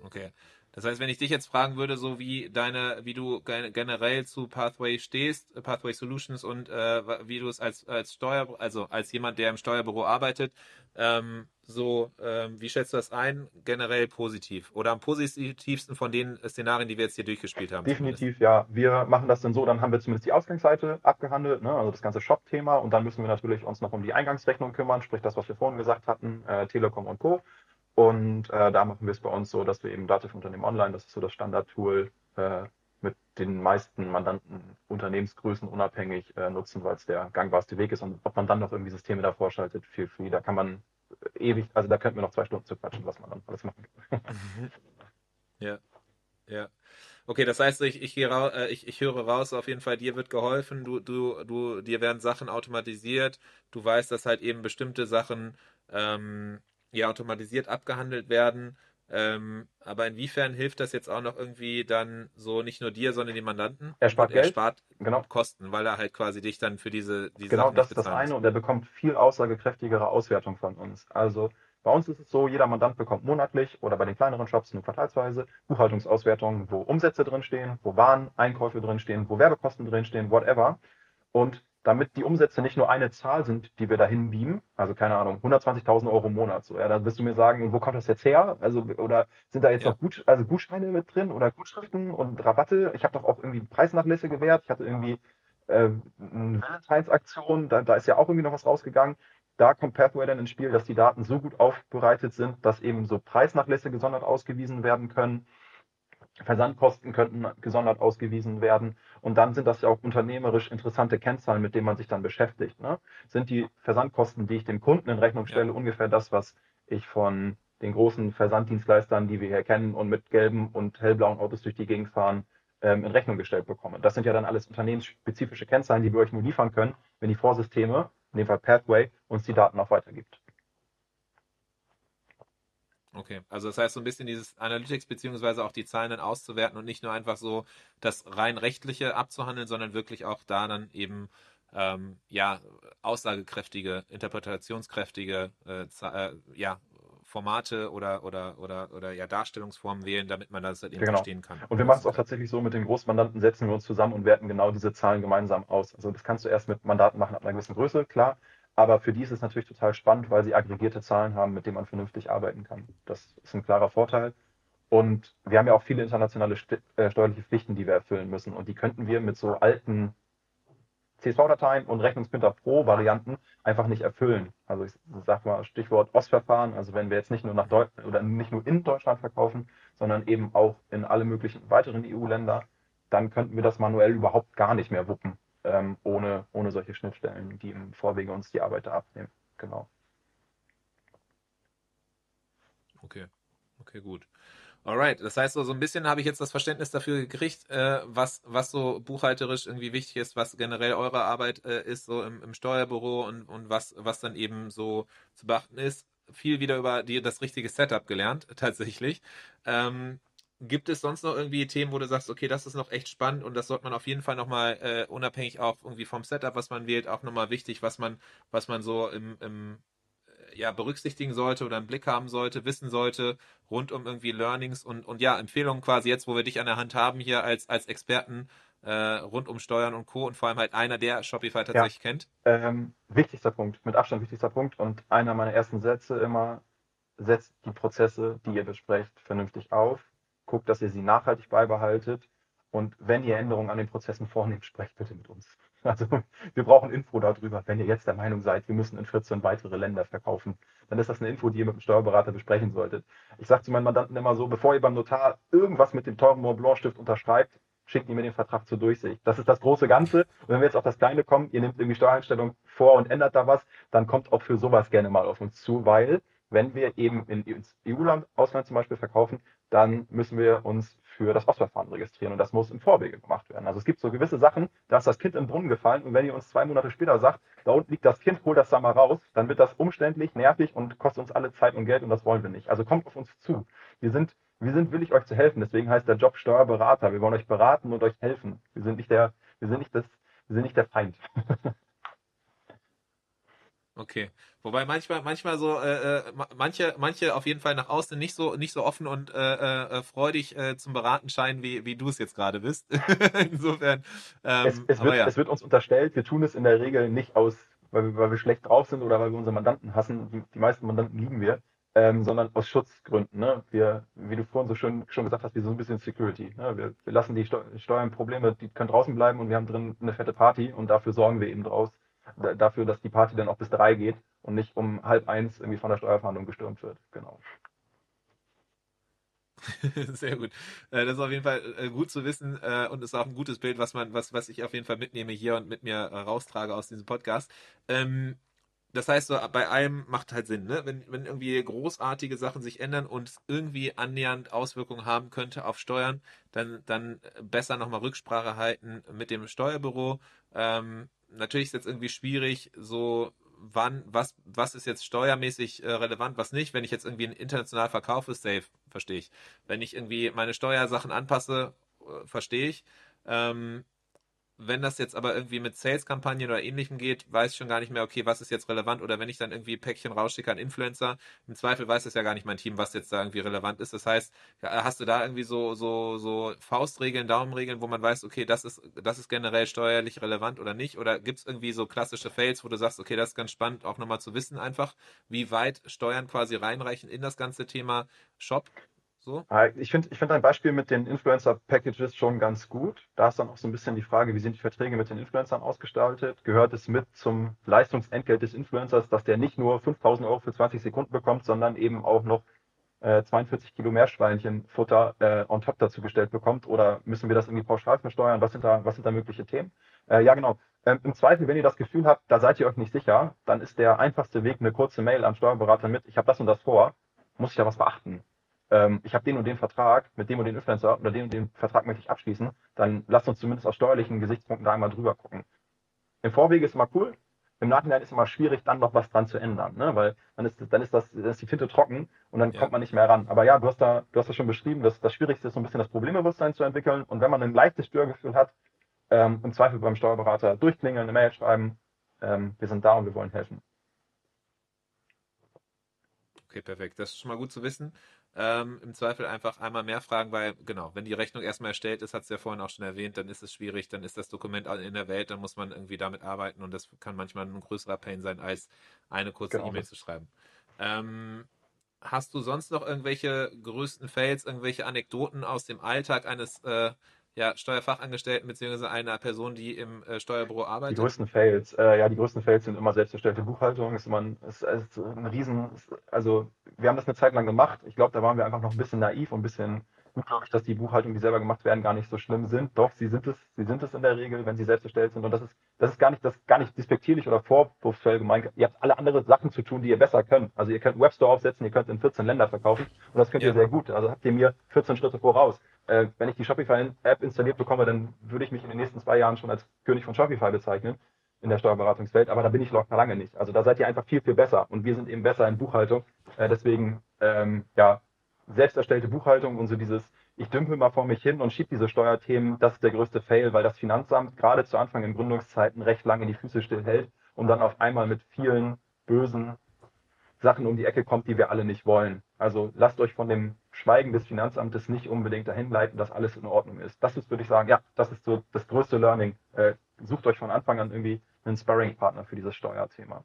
Okay. Das heißt, wenn ich dich jetzt fragen würde, so wie deine, wie du generell zu Pathway stehst, Pathway Solutions und äh, wie du es als als Steuer, also als jemand, der im Steuerbüro arbeitet, ähm, so, ähm, wie schätzt du das ein? Generell positiv oder am positivsten von den Szenarien, die wir jetzt hier durchgespielt haben? Definitiv, zumindest. ja. Wir machen das dann so, dann haben wir zumindest die Ausgangsseite abgehandelt, ne? also das ganze Shop-Thema und dann müssen wir natürlich uns noch um die Eingangsrechnung kümmern, sprich das, was wir vorhin gesagt hatten, äh, Telekom und Co. Und äh, da machen wir es bei uns so, dass wir eben Dativ Unternehmen Online, das ist so das Standardtool, äh, mit den meisten Mandanten Unternehmensgrößen unabhängig äh, nutzen, weil es der gangbarste Weg ist. Und ob man dann noch irgendwie Systeme davor schaltet, feel free, da kann man ewig, also da könnten wir noch zwei Stunden zu quatschen, was man dann alles machen kann. [LAUGHS] Mhm. Ja, ja. Okay, das heißt, ich, ich, äh, ich, ich höre raus, auf jeden Fall, dir wird geholfen, du, du, du, dir werden Sachen automatisiert, du weißt, dass halt eben bestimmte Sachen ähm, ja automatisiert abgehandelt werden. Ähm, aber inwiefern hilft das jetzt auch noch irgendwie dann so nicht nur dir, sondern den Mandanten? Er spart Geld. Er spart genau. Kosten, weil er halt quasi dich dann für diese, diese Genau, Sachen das ist das eine und er bekommt viel aussagekräftigere Auswertung von uns. Also bei uns ist es so, jeder Mandant bekommt monatlich oder bei den kleineren Shops nur quartalsweise Buchhaltungsauswertungen, wo Umsätze drinstehen, wo Waren, Einkäufe drinstehen, wo Werbekosten drinstehen, whatever. Und damit die Umsätze nicht nur eine Zahl sind, die wir dahin beamen, also keine Ahnung, 120.000 Euro im Monat, so, ja, dann wirst du mir sagen, wo kommt das jetzt her? Also, oder sind da jetzt ja. noch Gut, also Gutscheine mit drin oder Gutschriften und Rabatte? Ich habe doch auch irgendwie Preisnachlässe gewährt. Ich hatte irgendwie äh, Valentine's-Aktion, da, da ist ja auch irgendwie noch was rausgegangen. Da kommt Pathway dann ins Spiel, dass die Daten so gut aufbereitet sind, dass eben so Preisnachlässe gesondert ausgewiesen werden können. Versandkosten könnten gesondert ausgewiesen werden. Und dann sind das ja auch unternehmerisch interessante Kennzahlen, mit denen man sich dann beschäftigt. Ne? Sind die Versandkosten, die ich dem Kunden in Rechnung stelle, ja. ungefähr das, was ich von den großen Versanddienstleistern, die wir hier kennen und mit gelben und hellblauen Autos durch die Gegend fahren, ähm, in Rechnung gestellt bekomme. Das sind ja dann alles unternehmensspezifische Kennzahlen, die wir euch nur liefern können, wenn die Vorsysteme, in dem Fall Pathway, uns die Daten auch weitergibt. Okay, also das heißt so ein bisschen dieses Analytics beziehungsweise auch die Zahlen dann auszuwerten und nicht nur einfach so das rein rechtliche abzuhandeln, sondern wirklich auch da dann eben ähm, ja aussagekräftige, interpretationskräftige äh, äh, ja Formate oder, oder, oder, oder ja, Darstellungsformen wählen, damit man das halt eben genau. verstehen kann. Und wir machen es auch tatsächlich so, mit den Großmandanten setzen wir uns zusammen und werten genau diese Zahlen gemeinsam aus. Also das kannst du erst mit Mandaten machen ab einer gewissen Größe, klar. Aber für die ist es natürlich total spannend, weil sie aggregierte Zahlen haben, mit denen man vernünftig arbeiten kann. Das ist ein klarer Vorteil. Und wir haben ja auch viele internationale äh, steuerliche Pflichten, die wir erfüllen müssen. Und die könnten wir mit so alten CSV-Dateien und Rechnungsprinter Pro-Varianten einfach nicht erfüllen. Also ich sage mal Stichwort OS-Verfahren, also wenn wir jetzt nicht nur nach Deutschland oder nicht nur in Deutschland verkaufen, sondern eben auch in alle möglichen weiteren EU-Länder, dann könnten wir das manuell überhaupt gar nicht mehr wuppen, ähm, ohne, ohne solche Schnittstellen, die im Vorwege uns die Arbeit abnehmen. Genau. Okay, okay, gut. Alright, das heißt so, so ein bisschen habe ich jetzt das Verständnis dafür gekriegt, äh, was, was so buchhalterisch irgendwie wichtig ist, was generell eure Arbeit äh, ist, so im, im Steuerbüro und, und was, was dann eben so zu beachten ist. Viel wieder über die, das richtige Setup gelernt, [LAUGHS] tatsächlich. Ähm, gibt es sonst noch irgendwie Themen, wo du sagst, okay, das ist noch echt spannend und das sollte man auf jeden Fall nochmal, äh, unabhängig auch irgendwie vom Setup, was man wählt, auch nochmal wichtig, was man, was man so im, im ja, berücksichtigen sollte oder einen Blick haben sollte, wissen sollte, rund um irgendwie Learnings und, und ja, Empfehlungen quasi jetzt, wo wir dich an der Hand haben hier als, als Experten äh, rund um Steuern und Co. und vor allem halt einer, der Shopify tatsächlich ja. kennt? Ähm, wichtigster Punkt, mit Abstand wichtigster Punkt und einer meiner ersten Sätze immer, setzt die Prozesse, die ihr besprecht, vernünftig auf, guckt, dass ihr sie nachhaltig beibehaltet und wenn ihr Änderungen an den Prozessen vornehmt, sprecht bitte mit uns. [LAUGHS] Also wir brauchen Info darüber. Wenn ihr jetzt der Meinung seid, wir müssen in 14 weitere Länder verkaufen, dann ist das eine Info, die ihr mit dem Steuerberater besprechen solltet. Ich sage zu meinen Mandanten immer so, bevor ihr beim Notar irgendwas mit dem teuren Mont Blanc Stift unterschreibt, schickt ihr mir den Vertrag zur Durchsicht. Das ist das große Ganze. Und wenn wir jetzt auf das Kleine kommen, ihr nehmt irgendwie Steuereinstellung vor und ändert da was, dann kommt auch für sowas gerne mal auf uns zu, weil wenn wir eben in EU-Land, Ausland zum Beispiel verkaufen, dann müssen wir uns für das Ostverfahren registrieren und das muss im Vorwege gemacht werden. Also es gibt so gewisse Sachen, da ist das Kind im Brunnen gefallen und wenn ihr uns zwei Monate später sagt, da unten liegt das Kind, hol das da mal raus, dann wird das umständlich, nervig und kostet uns alle Zeit und Geld und das wollen wir nicht. Also kommt auf uns zu. Wir sind, wir sind willig, euch zu helfen. Deswegen heißt der Job Steuerberater. Wir wollen euch beraten und euch helfen. Wir sind nicht der, wir sind nicht das, wir sind nicht der Feind. [LAUGHS] Okay. Wobei manchmal, manchmal so, äh, äh manche, manche auf jeden Fall nach außen nicht so, nicht so offen und äh, äh, freudig äh, zum Beraten scheinen, wie, wie du es jetzt gerade bist. [LAUGHS] Insofern. Ähm, es, es, wird, ja. es wird uns unterstellt, wir tun es in der Regel nicht aus, weil wir, weil wir schlecht drauf sind oder weil wir unsere Mandanten hassen. Die, die meisten Mandanten lieben wir. Ähm, sondern aus Schutzgründen. Ne? Wir, wie du vorhin so schön schon gesagt hast, wir sind so ein bisschen Security. Ne? Wir, wir lassen die Steuernprobleme, die können draußen bleiben und wir haben drin eine fette Party und dafür sorgen wir eben draus dafür, dass die Party dann auch bis drei geht und nicht um halb eins irgendwie von der Steuerverhandlung gestürmt wird. Genau. [LAUGHS] Sehr gut. Äh, das ist auf jeden Fall äh, gut zu wissen äh, und ist auch ein gutes Bild, was man, was, was ich auf jeden Fall mitnehme hier und mit mir raustrage aus diesem Podcast. Ähm, das heißt, so, bei allem macht halt Sinn, ne? Wenn, wenn irgendwie großartige Sachen sich ändern und irgendwie annähernd Auswirkungen haben könnte auf Steuern, dann, dann besser nochmal Rücksprache halten mit dem Steuerbüro. Ähm, natürlich ist jetzt irgendwie schwierig, so wann, was, was ist jetzt steuermäßig äh, relevant, was nicht. Wenn ich jetzt irgendwie international verkaufe, safe, verstehe ich. Wenn ich irgendwie meine Steuersachen anpasse, äh, verstehe ich. Ähm, wenn das jetzt aber irgendwie mit Sales-Kampagnen oder ähnlichem geht, weiß ich schon gar nicht mehr, okay, was ist jetzt relevant oder wenn ich dann irgendwie Päckchen rausschicke an Influencer, im Zweifel weiß es ja gar nicht mein Team, was jetzt da irgendwie relevant ist. Das heißt, hast du da irgendwie so, so, so Faustregeln, Daumenregeln, wo man weiß, okay, das ist, das ist generell steuerlich relevant oder nicht? Oder gibt es irgendwie so klassische Fails, wo du sagst, okay, das ist ganz spannend, auch nochmal zu wissen einfach, wie weit Steuern quasi reinreichen in das ganze Thema Shop? So? Ah, ich finde ich find ein Beispiel mit den Influencer-Packages schon ganz gut. Da ist dann auch so ein bisschen die Frage, wie sind die Verträge mit den Influencern ausgestaltet? Gehört es mit zum Leistungsentgelt des Influencers, dass der nicht nur 5000 Euro für 20 Sekunden bekommt, sondern eben auch noch äh, 42 Kilo Meerschweinchenfutter äh, on top dazu gestellt bekommt? Oder müssen wir das irgendwie pauschal versteuern? Was sind da, was sind da mögliche Themen? Äh, ja, genau. Ähm, Im Zweifel, wenn ihr das Gefühl habt, da seid ihr euch nicht sicher, dann ist der einfachste Weg eine kurze Mail am Steuerberater mit, ich habe das und das vor, muss ich da was beachten? Ähm, ich habe den und den Vertrag mit dem und den Influencer oder den und den Vertrag möchte ich abschließen, dann lasst uns zumindest aus steuerlichen Gesichtspunkten da einmal drüber gucken. Im Vorwege ist immer cool, im Nachhinein ist immer schwierig, dann noch was dran zu ändern, ne? weil dann ist, dann ist, das, dann ist die Tinte trocken und dann ja. kommt man nicht mehr ran. Aber ja, du hast da, du hast das schon beschrieben, dass das Schwierigste ist, so ein bisschen das Problembewusstsein zu entwickeln und wenn man ein leichtes Störgefühl hat, ähm, im Zweifel beim Steuerberater durchklingeln, eine Mail schreiben, ähm, wir sind da und wir wollen helfen. Okay, perfekt. Das ist schon mal gut zu wissen. Ähm, Im Zweifel einfach einmal mehr fragen, weil, genau, wenn die Rechnung erstmal erstellt ist, hat es ja vorhin auch schon erwähnt, dann ist es schwierig, dann ist das Dokument in der Welt, dann muss man irgendwie damit arbeiten und das kann manchmal ein größerer Pain sein, als eine kurze genau. E-Mail zu schreiben. Ähm, hast du sonst noch irgendwelche größten Fails, irgendwelche Anekdoten aus dem Alltag eines äh, ja, Steuerfachangestellten beziehungsweise einer Person, die im äh, Steuerbüro arbeitet? Die größten Fails, äh, ja, die größten Fails sind immer selbsterstellte Buchhaltung. Ist immer ein, ist, ist ein Riesen, ist, also wir haben das eine Zeit lang gemacht. Ich glaube, da waren wir einfach noch ein bisschen naiv und ein bisschen unglaublich, dass die Buchhaltungen, die selber gemacht werden, gar nicht so schlimm sind. Doch, sie sind es, sie sind es in der Regel, wenn sie selbst erstellt sind. Und das ist, das ist gar nicht, das gar nicht despektierlich oder vorwurfsvoll gemeint. Ihr habt alle andere Sachen zu tun, die ihr besser könnt. Also ihr könnt einen Webstore aufsetzen, ihr könnt in 14 Länder verkaufen und das könnt ja. ihr sehr gut. Also habt ihr mir 14 Schritte voraus äh, wenn ich die Shopify-App installiert bekomme, dann würde ich mich in den nächsten zwei Jahren schon als König von Shopify bezeichnen in der Steuerberatungswelt, aber da bin ich noch lange nicht. Also da seid ihr einfach viel, viel besser und wir sind eben besser in Buchhaltung. Äh, deswegen, ähm, ja, selbst erstellte Buchhaltung und so dieses, ich dümpel mal vor mich hin und schiebe diese Steuerthemen, das ist der größte Fail, weil das Finanzamt gerade zu Anfang in Gründungszeiten recht lange die Füße stillhält und dann auf einmal mit vielen bösen Sachen um die Ecke kommt, die wir alle nicht wollen. Also lasst euch von dem Schweigen des Finanzamtes nicht unbedingt dahin leiten, dass alles in Ordnung ist. Das ist, würde ich sagen, ja, das ist so das größte Learning. Äh, sucht euch von Anfang an irgendwie einen Sparring-Partner für dieses Steuerthema.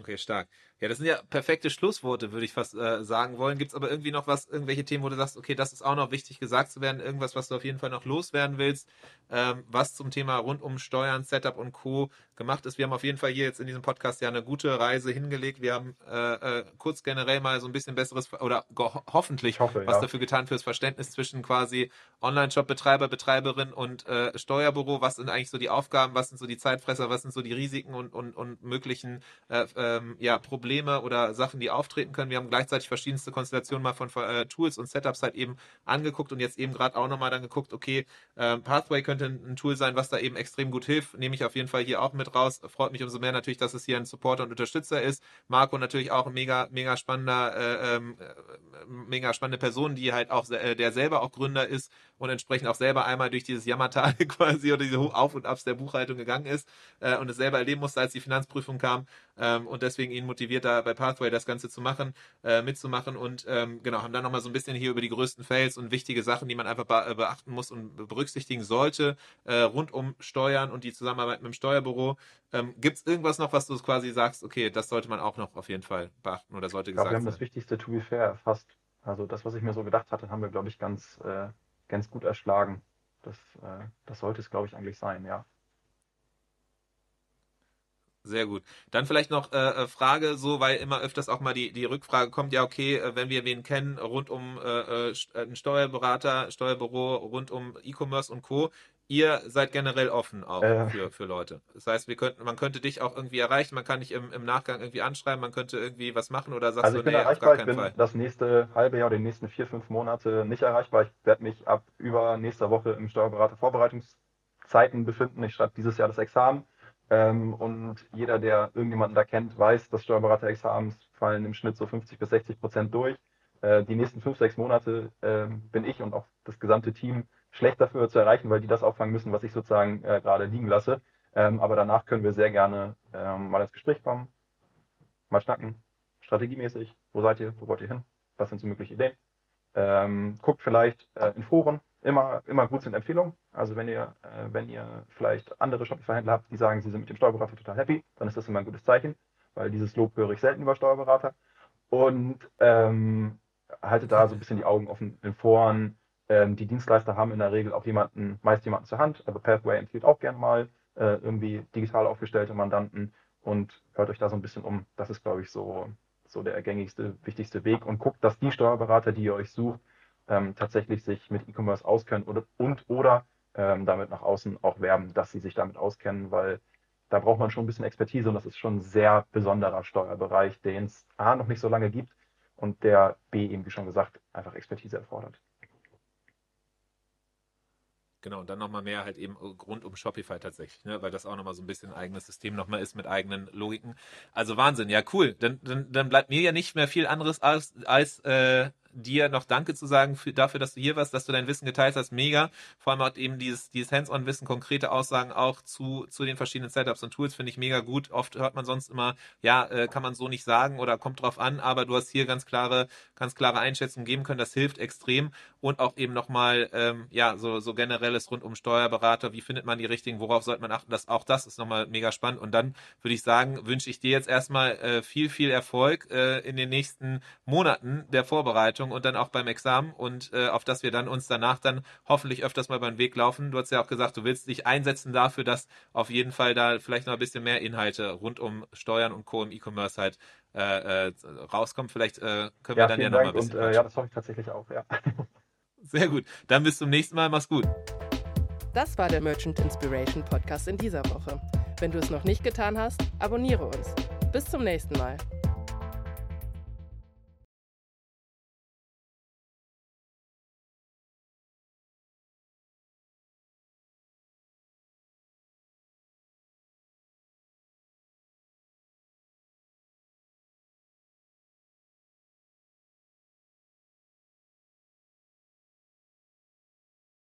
Okay, stark. Ja, das sind ja perfekte Schlussworte, würde ich fast äh, sagen wollen. Gibt es aber irgendwie noch was, irgendwelche Themen, wo du sagst, okay, das ist auch noch wichtig gesagt zu werden, irgendwas, was du auf jeden Fall noch loswerden willst, ähm, was zum Thema rund um Steuern, Setup und Co. gemacht ist. Wir haben auf jeden Fall hier jetzt in diesem Podcast ja eine gute Reise hingelegt. Wir haben äh, äh, kurz generell mal so ein bisschen besseres oder hoffentlich hoffe, was ja. dafür getan fürs Verständnis zwischen quasi Online-Shop-Betreiber, Betreiberin und äh, Steuerbüro. Was sind eigentlich so die Aufgaben, was sind so die Zeitfresser, was sind so die Risiken und, und, und möglichen äh, ähm, ja, Probleme Probleme oder Sachen, die auftreten können. Wir haben gleichzeitig verschiedenste Konstellationen mal von äh, Tools und Setups halt eben angeguckt und jetzt eben gerade auch nochmal dann geguckt, okay, äh, Pathway könnte ein Tool sein, was da eben extrem gut hilft. Nehme ich auf jeden Fall hier auch mit raus. Freut mich umso mehr natürlich, dass es hier ein Supporter und Unterstützer ist. Marco natürlich auch ein mega, mega spannender, äh, ähm, äh, mega spannende Person, die halt auch, äh, der selber auch Gründer ist und entsprechend auch selber einmal durch dieses Jammertal [LAUGHS] quasi oder diese Auf- und Abs der Buchhaltung gegangen ist äh, und es selber erleben musste, als die Finanzprüfung kam ähm, und deswegen ihn motiviert, da bei Pathway das Ganze zu machen, äh, mitzumachen und ähm, genau, haben dann nochmal so ein bisschen hier über die größten Fails und wichtige Sachen, die man einfach be äh, beachten muss und berücksichtigen sollte, äh, rund um Steuern und die Zusammenarbeit mit dem Steuerbüro. Ähm, Gibt es irgendwas noch, was du quasi sagst, okay, das sollte man auch noch auf jeden Fall beachten oder sollte ich gesagt glaube, wir haben das Wichtigste, to be fair, erfasst. Also das, was ich mir so gedacht hatte, haben wir, glaube ich, ganz, äh, ganz gut erschlagen. Das, äh, das sollte es, glaube ich, eigentlich sein, ja. Sehr gut. Dann vielleicht noch äh, äh, Frage, so, weil immer öfters auch mal die, die Rückfrage kommt, ja, okay, äh, wenn wir wen kennen, rund um äh, äh, einen Steuerberater, Steuerbüro, rund um E-Commerce und Co., ihr seid generell offen auch äh. für, für Leute. Das heißt, wir könnten, man könnte dich auch irgendwie erreichen, man kann dich im, im Nachgang irgendwie anschreiben, man könnte irgendwie was machen oder sagst also du, nee, auf gar keinen ich bin Fall. das nächste halbe Jahr oder die nächsten vier, fünf Monate nicht erreichbar. Ich werde mich ab über nächster Woche im Steuerberater Vorbereitungszeiten befinden. Ich schreibe dieses Jahr das Examen ähm, und jeder, der irgendjemanden da kennt, weiß, dass Steuerberaterexamens fallen im Schnitt so 50 bis 60 Prozent durch. Äh, die nächsten fünf, sechs Monate äh, bin ich und auch das gesamte Team schlecht dafür zu erreichen, weil die das auffangen müssen, was ich sozusagen äh, gerade liegen lasse. Ähm, aber danach können wir sehr gerne ähm, mal ins Gespräch kommen, mal schnacken, strategiemäßig. Wo seid ihr? Wo wollt ihr hin? Was sind so mögliche Ideen? Ähm, guckt vielleicht äh, in Foren, immer, immer gut sind Empfehlungen. Also wenn ihr, äh, wenn ihr vielleicht andere Shopify-Händler habt, die sagen, sie sind mit dem Steuerberater total happy, dann ist das immer ein gutes Zeichen, weil dieses Lob höre ich selten über Steuerberater. und ähm, haltet da so ein bisschen die Augen offen in Foren. Ähm, die Dienstleister haben in der Regel auch jemanden, meist jemanden zur Hand. Also Pathway empfiehlt auch gern mal äh, irgendwie digital aufgestellte Mandanten und hört euch da so ein bisschen um. Das ist, glaube ich, so, so der gängigste, wichtigste Weg und guckt, dass die Steuerberater, die ihr euch sucht, ähm, tatsächlich sich mit E-Commerce auskennen oder, und oder ähm, damit nach außen auch werben, dass sie sich damit auskennen, weil da braucht man schon ein bisschen Expertise und das ist schon ein sehr besonderer Steuerbereich, den es A noch nicht so lange gibt und der B eben, wie schon gesagt, einfach Expertise erfordert. Genau, und dann nochmal mehr halt eben rund um Shopify tatsächlich, ne? weil das auch nochmal so ein bisschen ein eigenes System nochmal ist mit eigenen Logiken. Also Wahnsinn, ja cool. Dann, dann, dann bleibt mir ja nicht mehr viel anderes als, als äh, dir noch Danke zu sagen für, dafür, dass du hier warst, dass du dein Wissen geteilt hast. Mega. Vor allem auch eben dieses, dieses Hands-on-Wissen, konkrete Aussagen auch zu, zu den verschiedenen Setups und Tools finde ich mega gut. Oft hört man sonst immer, ja, äh, kann man so nicht sagen oder kommt drauf an, aber du hast hier ganz klare, ganz klare Einschätzungen geben können. Das hilft extrem und auch eben nochmal, ähm, ja, so, so generelles rund um Steuerberater. Wie findet man die richtigen? Worauf sollte man achten? Das, auch das ist nochmal mega spannend. Und dann würde ich sagen, wünsche ich dir jetzt erstmal äh, viel, viel Erfolg äh, in den nächsten Monaten der Vorbereitung Vorbereitung und dann auch beim Examen und äh, auf das wir dann uns danach dann hoffentlich öfters mal beim Weg laufen. Du hast ja auch gesagt, du willst dich einsetzen dafür, dass auf jeden Fall da vielleicht noch ein bisschen mehr Inhalte rund um Steuern und Co. im E-Commerce halt äh, äh, rauskommen. Vielleicht äh, können wir dann ja noch mal ein bisschen. Und, äh, ja, das hoffe ich tatsächlich auch, ja. [LAUGHS] Sehr gut. Dann bis zum nächsten Mal. Mach's gut. Das war der Merchant Inspiration Podcast in dieser Woche. Wenn du es noch nicht getan hast, abonniere uns. Bis zum nächsten Mal.